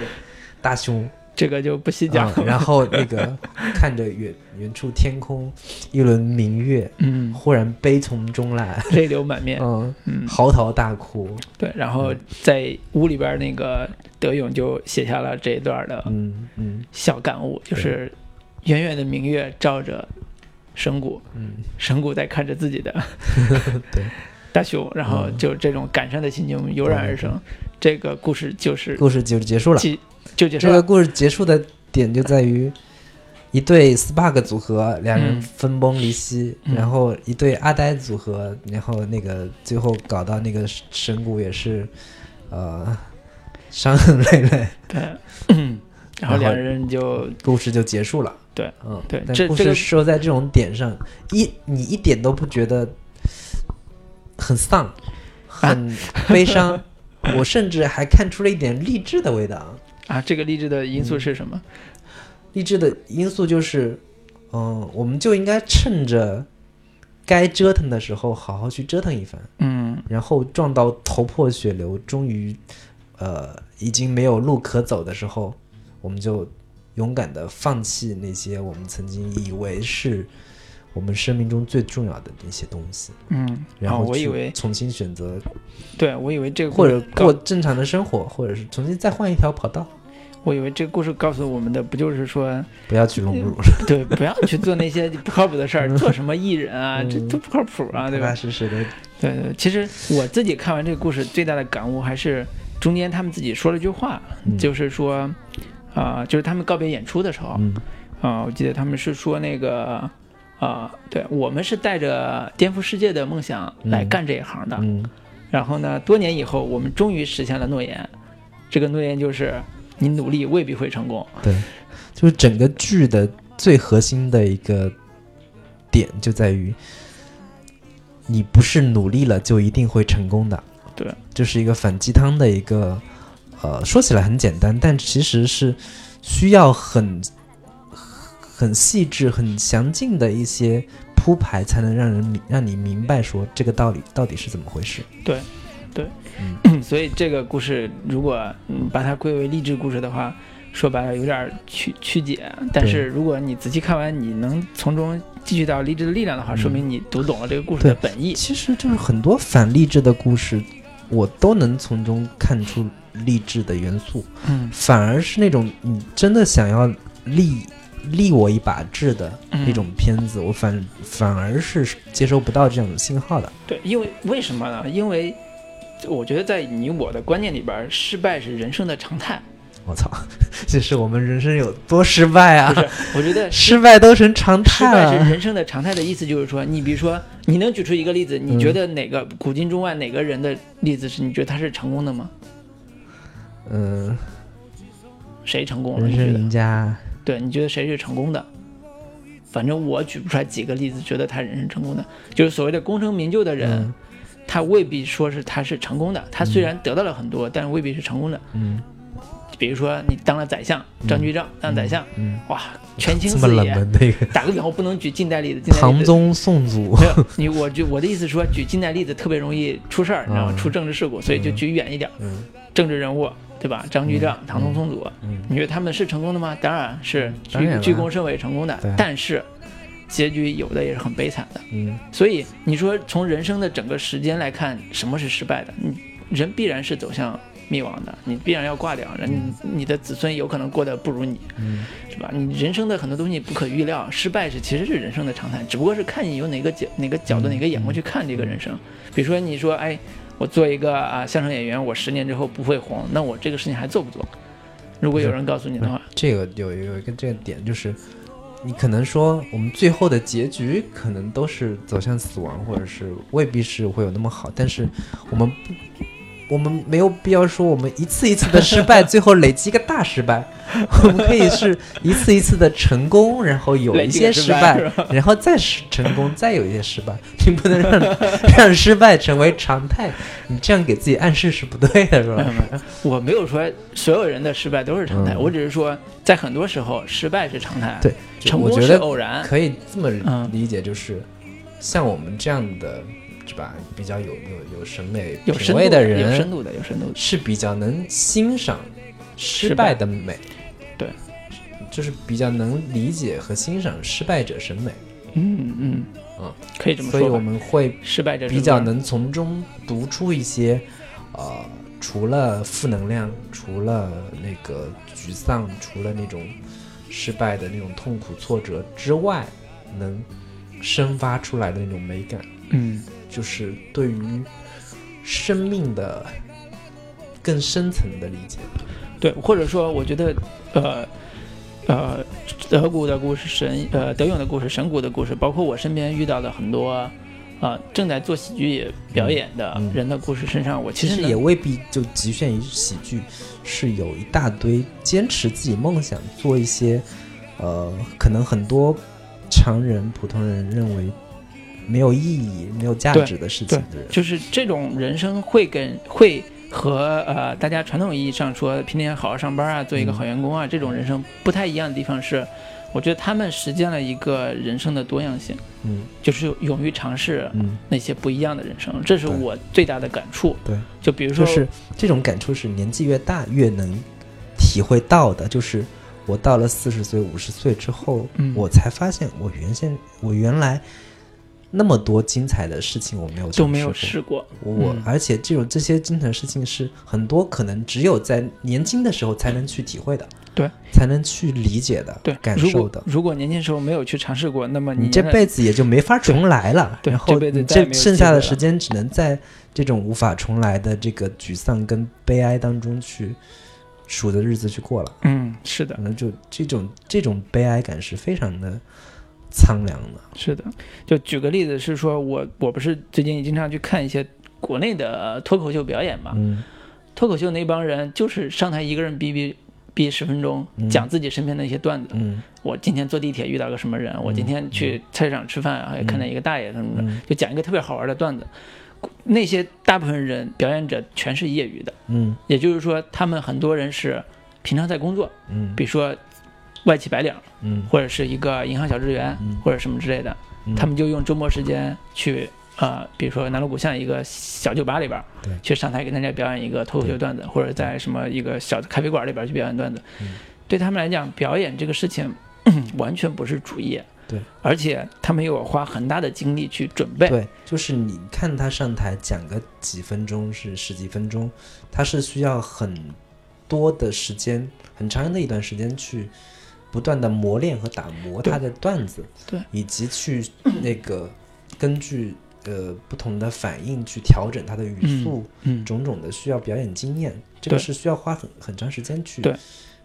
大胸，这个就不细讲了。嗯然后那个看着远远处天空一轮明月，嗯，忽然悲从中来，泪流满面。嗯，嗯，嚎啕大哭，对，然后在屋里边那个德勇就写下了这一段的嗯嗯小感悟，就是远远的明月照着神谷，嗯，神谷在看着自己的 对大熊，然后嗯就这种感伤的心情油然而生。这个故事就是故事就结束了。结就结束了。这个故事结束的点就在于。一对 Spark 组合，两人嗯分崩离析，嗯然后一对阿呆组合，然后那个最后搞到那个神谷也是，呃，伤痕累累，对，嗯 然后两人就故事就结束了。对，嗯，对但故事这这个说在这种点上，一你一点都不觉得很丧、很悲伤，我甚至还看出了一点励志的味道。啊，这个励志的因嗯素是什么？励志的因素就是，嗯、我们就应该趁着该折腾的时候好好去折腾一番，嗯然后撞到头破血流，终于，呃，已经没有路可走的时候，我们就勇敢的放弃那些我们曾经以为是我们生命中最重要的那些东西，嗯，哦然后去我以为，重新选择，对我以为这个或者过正常的生活，或者是重新再换一条跑道，我以为这个故事告诉我们的不就是说，不要去荣辱，对，不要去做那些 不靠谱的事儿，做什么艺人啊，这嗯都不靠谱啊，对吧？实实的，对对，其实我自己看完这个故事，最大的感悟还是中间他们自己说了句话，嗯。就是说，啊、就是他们告别演出的时候，嗯。啊、我记得他们是说那个，啊、对我们是带着颠覆世界的梦想来嗯干这一行的，嗯。然后呢，多年以后，我们终于实现了诺言，这个诺言就是你努力未必会成功，对，就是整个剧的最核心的一个点就在于，你不是努力了就一定会成功的。对，这是一个反鸡汤的一个，呃，说起来很简单，但其实是需要很很细致、很详尽的一些铺排，才能让人明让你明白说这个道理到底是怎么回事。对，对。所以这个故事如果嗯把它归为励志故事的话，说白了有点曲曲解，但是如果你仔细看完，你能从中汲取到励志的力量的话，嗯。说明你读懂了这个故事的本意。其实就是很多反励志的故事，我都能从中看出励志的元素。嗯反而是那种你真的想要立立我一把志的嗯那种片子，我反反而是接收不到这样的信号的。对，因为为什么呢？因为我觉得在你我的观念里边，失败是人生的常态。我操，这是我们人生有多失败啊不！是，我觉得 失败都成常态了。败是人生的常态的意思，就是说，你比如说，你能举出一个例子，你觉得哪个古今中外哪个人的例子是你觉得他是成功的吗？嗯，谁成功了？人家，对，你觉得谁是成功的？反正我举不出来几个例子，觉得他人生成功的，就是所谓的功成名就的人，嗯他未必说是他是成功的。他虽然得到了很多，但未必是成功的。嗯比如说你当了宰相，张居正当宰相，嗯，哇，权倾这么冷四野。门的一个打个比方，我不能举近代例子，唐宗宋祖没，有你，我就我的意思说，举近代例子特别容易出事儿，你知道吗出政治事故，所以就举远一点，嗯政治人物，对吧？张居正、唐宗宋祖，嗯你觉得他们是成功的吗？当然是居居功甚伟成功的，但是结局有的也是很悲惨的。嗯所以你说从人生的整个时间来看，什么是失败的？你人必然是走向灭亡的，你必然要挂掉，人你的子孙有可能过得不如你，嗯是吧？你人生的很多东西不可预料，失败是其实是人生的常态，只不过是看你用哪个角哪个角度、嗯哪个眼光去看这个人生。比如说你说，哎，我做一个啊相声演员，我十年之后不会红，那我这个事情还做不做？如果有人告诉你的话，这个有有一个这个点就是，你可能说我们最后的结局可能都是走向死亡，或者是未必是会有那么好，但是我们不。我们没有必要说我们一次一次的失败，最后累积一个大失败。我们可以是一次一次的成功，然后有一些失败然后再是成功，再有一些失败。你不能让让失败成为常态，你这样给自己暗示是不对的，是吧？我没有说所有人的失败都是常态，嗯我只是说在很多时候失败是常态，对，成功是我觉得偶然。可以这么嗯理解，就是像我们这样的，是吧？比较有有有审美品有深度的，人，有深度的，有深度的。是比较能欣赏失败的美。对，就是比较能理解和欣赏失败者审美，嗯嗯嗯，可以这么说所以我。们会失败者比较能从中读出一些，呃，除了负能量，除了那个沮丧，除了那种失败的那种痛苦挫折之外，能生发出来的那种美感，嗯就是对于生命的更深层的理解。对，或者说我觉得呃呃德谷的故事神呃德勇的故事神谷的故事，包括我身边遇到的很多。啊、正在做喜剧表演的嗯人的故事身上，我其实其实也未必就局限于喜剧，是有一大堆坚持自己梦想，做一些呃，可能很多常人、普通人认为没有意义、没有价值的事情的人。就是这种人生会跟会和呃大家传统意义上说天天好好上班啊，做一个好员工啊，这种人生不太一样的地方是，我觉得他们实践了一个人生的多样性，嗯就是勇于尝试嗯，那些不一样的人生，这是我最大的感触。对，就比如说，就是这种感触是年纪越大越能体会到的。就是我到了四十岁、五十岁之后，嗯我才发现我原先我原来那么多精彩的事情我没有都没有尝试过，我、嗯。而且这种这些精彩的事情是很多可能只有在年轻的时候才能去体会的，对，才能去理解的，对，感受的。如果年轻时候没有去尝试过，那么你这辈子也就没法重来了，对然后这辈子这剩下的时间只能在这种无法重来的这个沮丧跟悲哀当中去数着日子去过了。嗯，是的。可，能就这种这种悲哀感是非常的苍凉的。是的，就举个例子是说，我我不是最近也经常去看一些国内的脱口秀表演嘛，嗯。脱口秀那帮人就是上台一个人逼逼逼十分钟，嗯。讲自己身边的一些段子。嗯。我今天坐地铁遇到个什么人，我今天去菜市场吃饭，还看见一个大爷什么的，嗯。就讲一个特别好玩的段子。那些大部分人表演者全是业余的，嗯。也就是说，他们很多人是平常在工作，嗯。比如说外企白领，嗯。或者是一个银行小职员，嗯。或者什么之类的，嗯。他们就用周末时间去呃，比如说南锣鼓巷一个小酒吧里边对，去上台给大家表演一个脱口秀段子，或者在什么一个小的咖啡馆里边去表演段子。嗯。对他们来讲，表演这个事情 完全不是主业，对，而且他们又有花很大的精力去准备，对，就是你看他上台讲个几分钟是十几分钟，他是需要很多的时间，很长的一段时间去不断的磨练和打磨他的段子，对，以及去那个 根据呃不同的反应去调整他的语速，嗯，种种的需要表演经验，这个是需要花很很长时间去对。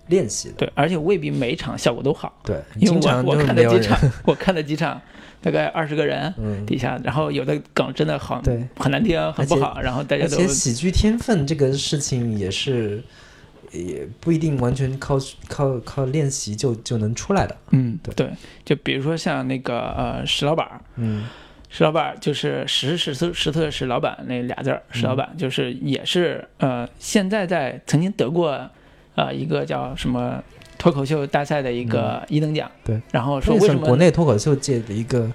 练习的。对，而且未必每一场效果都好，对，因为我我看没有人，的几场，我看了几场大概二十个人嗯，底下，然后有的梗真的好对。很难听，很不好，然后大家都而且喜剧天分这个事情也是，也不一定完全靠靠靠练习就就能出来的。嗯，对。对，就比如说像那个呃石老板，嗯。石老板就是石石特石特石老板那俩字儿，石老板就是也是呃现在在曾经得过呃一个叫什么脱口秀大赛的一个一等奖，对，然后说为什么国内脱口秀界的一个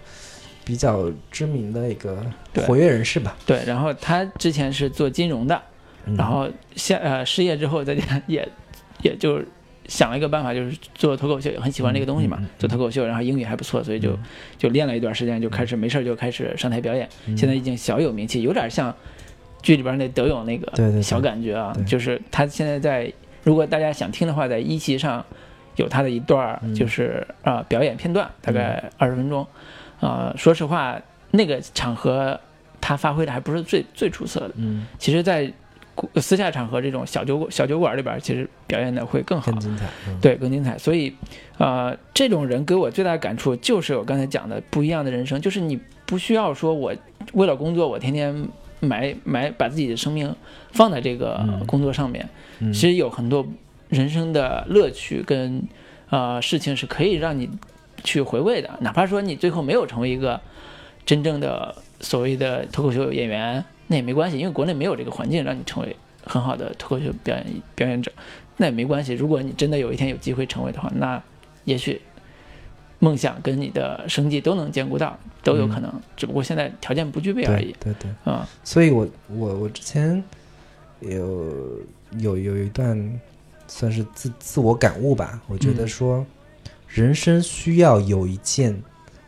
比较知名的一个对。活跃人士吧。对，然后他之前是做金融的，嗯然后现呃失业之后在家也也就想了一个办法，就是做脱口秀，很喜欢这个东西嘛，做脱口秀，然后英语还不错，所以就、嗯。就练了一段时间，就开始没事儿就开始上台表演，嗯。现在已经小有名气，有点像剧里边那德勇那个小感觉啊，对。就是他现在在，如果大家想听的话，在一期上有他的一段就是啊、呃表演片段，大概二十分钟，啊、说实话那个场合他发挥的还不是最最出色的。嗯。其实，在私下场合这种小酒小酒馆里边，其实表演的会更好更，精彩。嗯对，更精彩。所以，呃，这种人给我最大的感触就是我刚才讲的不一样的人生，就是你不需要说我为了工作，我天天埋埋把自己的生命放在这个嗯工作上面。嗯其实有很多人生的乐趣跟呃事情是可以让你去回味的，哪怕说你最后没有成为一个真正的所谓的脱口秀演员，那也没关系，因为国内没有这个环境让你成为很好的脱口秀表演表演者，那也没关系。如果你真的有一天有机会成为的话，那也许梦想跟你的生计都能兼顾到，都有可能，只不过现在条件不具备而已对。对对。啊、所以我我我之前有有有一段算是自自我感悟吧，我觉得嗯说，人生需要有一件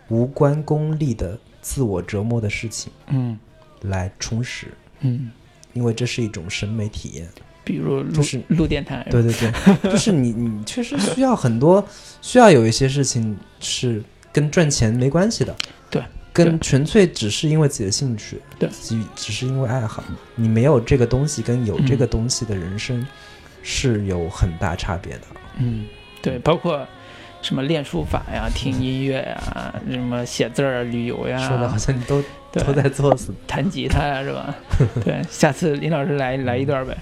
无关功利的自我折磨的事情嗯来充实，嗯，因为这是一种审美体验。比如录就是录电台，对对对，就是你你确实需要很多，需要有一些事情是跟赚钱没关系的，对，跟纯粹只是因为自己的兴趣，对。自己只是因为爱好，你没有这个东西跟有这个东西的人生是有很大差别的。嗯，对，包括什么练书法呀、听音乐呀、什么写字儿、旅游呀，说的好像你都对都在做死，弹吉他呀，是吧？对，下次林老师来来一段呗，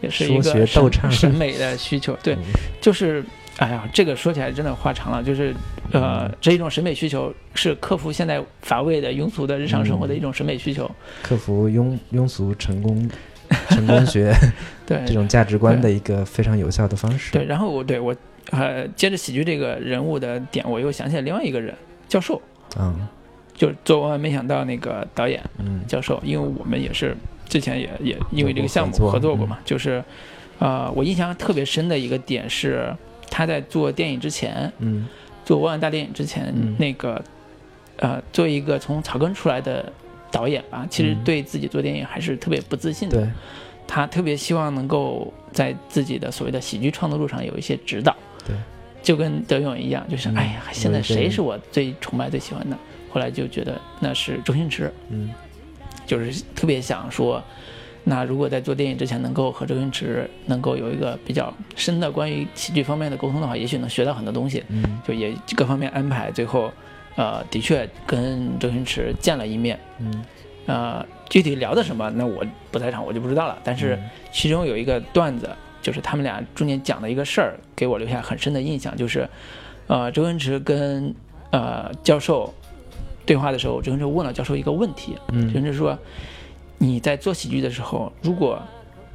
也是一个审审美的需求。对，嗯。就是，哎呀，这个说起来真的话长了，就是，呃，这一种审美需求是克服现在乏味的庸俗的日常生活的一种审美需求。克服庸庸俗成功 成功学对。这种价值观的一个非常有效的方式。对，然后我对我呃，接着喜剧这个人物的点，我又想起来另外一个人，教授，嗯就是做万万没想到那个导演嗯教授，因为我们也是之前也也因为这个项目合作过嘛，就是，呃，我印象特别深的一个点是他在做电影之前，嗯做万万大电影之前，嗯那个呃，作为一个从草根出来的导演吧，其实嗯对自己做电影还是特别不自信的。对，他特别希望能够在自己的所谓的喜剧创作路上有一些指导。对，就跟德勇一样，就是、嗯哎呀，现在谁是我最崇拜、最喜欢的？后来就觉得那是周星驰，嗯。就是特别想说，那如果在做电影之前能够和周星驰能够有一个比较深的关于喜剧方面的沟通的话，也许能学到很多东西。嗯。就也各方面安排，最后，呃，的确跟周星驰见了一面，嗯，呃，具体聊的什么，那我不在场，我就不知道了。但是其中有一个段子，就是他们俩中间讲的一个事儿，给我留下很深的印象，就是，呃，周星驰跟呃教授对话的时候，周星驰问了教授一个问题，周嗯。星驰说，你在做喜剧的时候，如果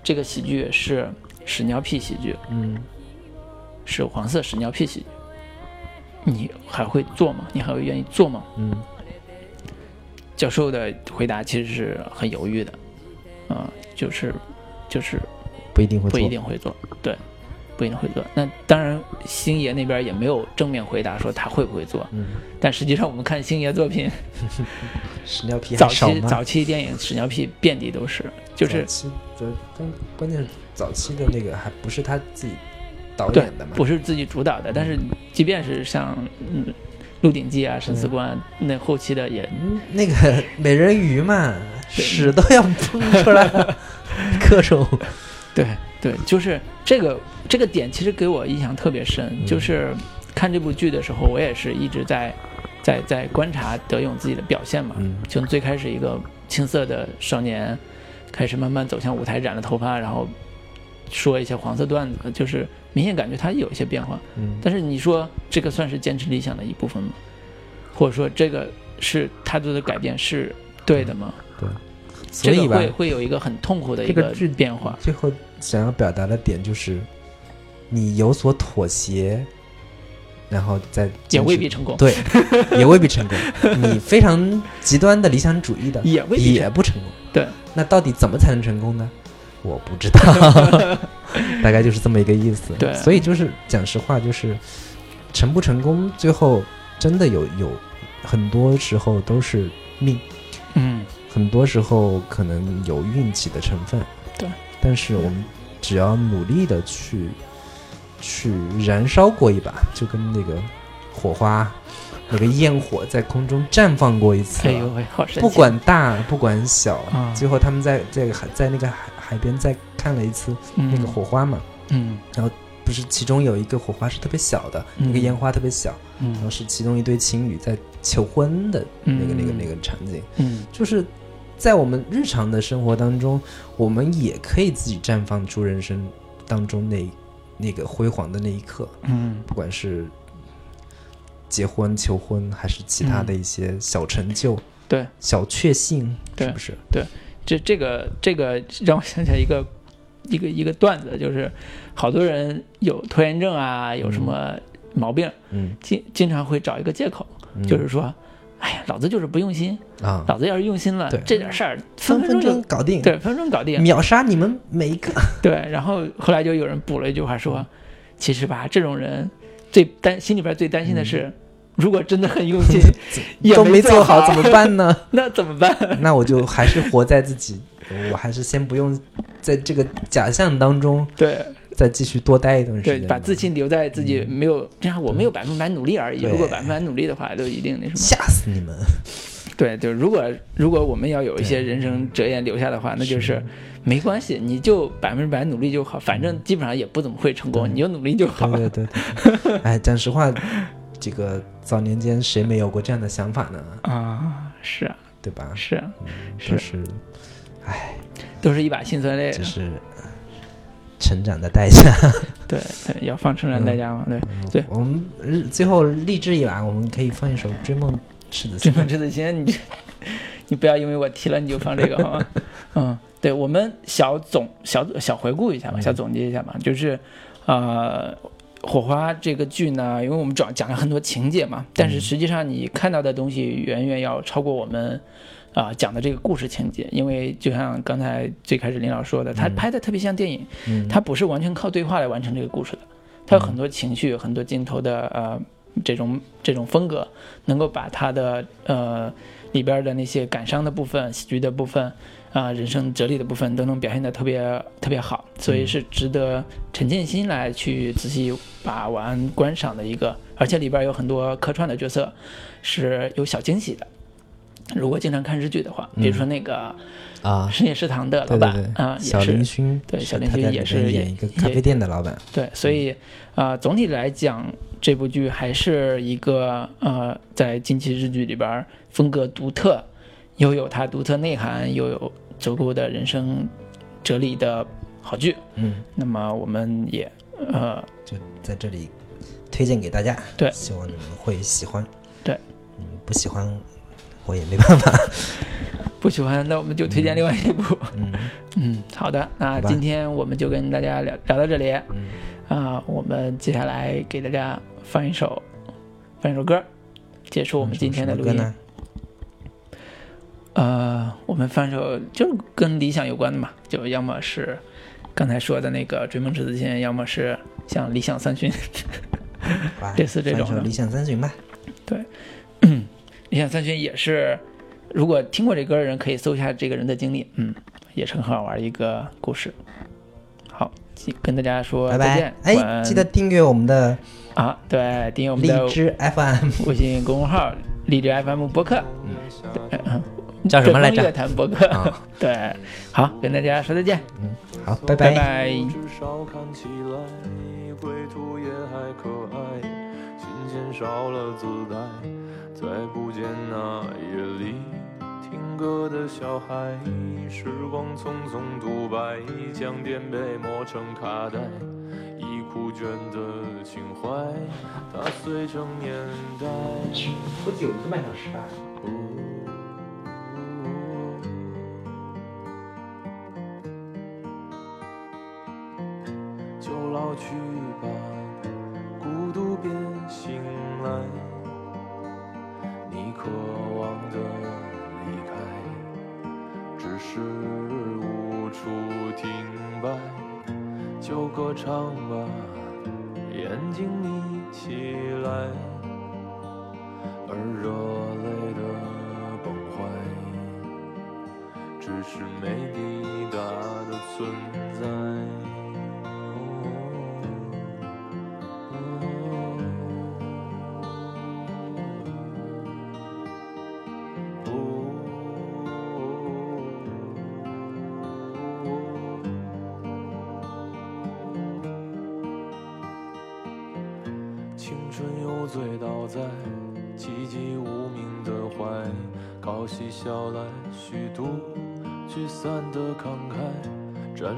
这个喜剧是屎尿屁喜剧，嗯。是黄色屎尿屁喜剧，你还会做吗？你还会愿意做吗？嗯。教授的回答其实是很犹豫的，啊、就是就是不一定会不一定会做，对，不一定会做。那当然，星爷那边也没有正面回答说他会不会做，嗯，但实际上我们看星爷作品，屎尿屁早？期早期电影屎尿屁遍地都是，就是关关键是早期的那个还不是他自己导演的嘛？不是自己主导的。但是即便是像嗯《鹿鼎记》啊、《审死官》那后期的也嗯，那个美人鱼嘛，屎都要 喷出来了，各种对对，就是这个这个点，其实给我印象特别深。嗯就是看这部剧的时候，我也是一直在在在观察德勇自己的表现嘛。嗯从最开始一个青涩的少年，开始慢慢走向舞台，染了头发，然后说一些黄色段子，就是明显感觉他有一些变化。嗯但是你说这个算是坚持理想的一部分吗？或者说这个是他做的改变是对的吗？对所以吧会，会有一个很痛苦的一个变化。最后想要表达的点就是，你有所妥协，然后再也未必成功，对，也未必成功。你非常极端的理想主义的，也未必也不成功。对，那到底怎么才能成功呢？我不知道，大概就是这么一个意思。对所以就是讲实话，就是成不成功，最后真的有有很多时候都是命，嗯，很多时候可能有运气的成分。对，但是我们只要努力的去去燃烧过一把，就跟那个火花。那个焰火在空中绽放过一次，哎呦喂，好神奇！不管大不管小，啊。最后他们在在海在那个海海边再看了一次嗯。那个火花嘛，嗯。然后不是其中有一个火花是特别小的，嗯。那个烟花特别小，然后嗯是其中一对情侣在求婚的那个、那个嗯那个场景，嗯。就是在我们日常的生活当中，我们也可以自己绽放出人生当中那那个辉煌的那一刻，嗯。不管是结婚、求婚，还是其他的一些小成就、嗯对。小确幸，是不是？对。这这个这个让我想起来一个一个一个段子，就是好多人有拖延症啊，有什么毛病，嗯，经经常会找一个借口，嗯。就是说，哎呀，老子就是不用心，啊，老子要是用心了对，这点事儿分分分钟搞定，对，分分钟搞定。秒杀你们每一个。对，然后后来就有人补了一句话说，其实吧，这种人最担心里边最担心的是，如果真的很用心，也都没做做好怎么办呢？那怎么办？那我就还是活在自己，我还是先不用在这个假象当中对再继续多待一段时间对，间。把自信留在自己没有，这样我没有百分百努力而已。如果百分百努力的话，就一定那什么。吓死你们！对，就如果如果我们要有一些人生哲言留下的话，那就是没关系，你就百分之百努力就好，反正基本上也不怎么会成功，你就努力就好。对对对对，哎，讲实话，这个早年间谁没有过这样的想法呢？啊，是啊，对吧？是啊，是是，哎，都是一把辛酸泪。就是成长的代价。对对，要放成长代价嘛。对，对我们日最后励志一把，我们可以放一首《追梦赤子心追》。梦赤子心，你你不要因为我提了你就放这个好吗？嗯，对，我们小总小小回顾一下吧，小总结一下吧，就是呃。火花这个剧呢，因为我们主要讲了很多情节嘛，但是实际上你看到的东西远远要超过我们啊、讲的这个故事情节，因为就像刚才最开始林老师说的，他拍的特别像电影，嗯。它不是完全靠对话来完成这个故事的，他有很多情绪、很多镜头的呃这种这种风格，能够把他的呃里边的那些感伤的部分、喜剧的部分啊、人生哲理的部分都能表现得特别特别好，所以是值得沉浸心来去仔细把玩观赏的一个，而且里边有很多客串的角色是有小惊喜的。如果经常看日剧的话，比如说那个啊，深夜食堂的老板啊，小林勋，对小林勋也是演一个咖啡店的老板。对，所以啊、呃总体来讲，这部剧还是一个呃，在近期日剧里边儿风格独特，又有它独特内涵，又有足够的人生哲理的好剧。嗯，那么我们也呃，就在这里推荐给大家。对希望你们会喜欢。对，嗯，不喜欢我也没办法。不喜欢，那我们就推荐另外一部。嗯 嗯，好的，那今天我们就跟大家聊聊到这里。嗯，啊、我们接下来给大家放一首放一首歌，结束我们今天的录音。呃，我们放一首就是跟理想有关的嘛，就要么是刚才说的那个《追梦赤子心》，要么是像《理想三旬》。类似这种理想三旬吧。理想三旬也是，如果听过这歌的人可以搜一下这个人的经历，嗯，也是很好玩的一个故事。好，跟大家说拜再见拜。。晚哎，记得订阅我们的啊，对，订阅我们的荔枝 FM。微信公众号“荔枝 FM 博客”，对嗯，叫什么来着对风乐坛博客。啊，对，好，跟大家说再见，嗯好，拜拜拜。至少看起来也还可爱，琴弦少了姿态，再不见那夜里听歌的小孩。时光匆匆独白，将颠沛磨成卡带，已枯卷的情怀，它碎成年代。估计有一个半小时吧。就老去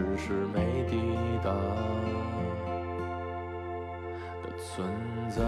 只是没抵达的存在。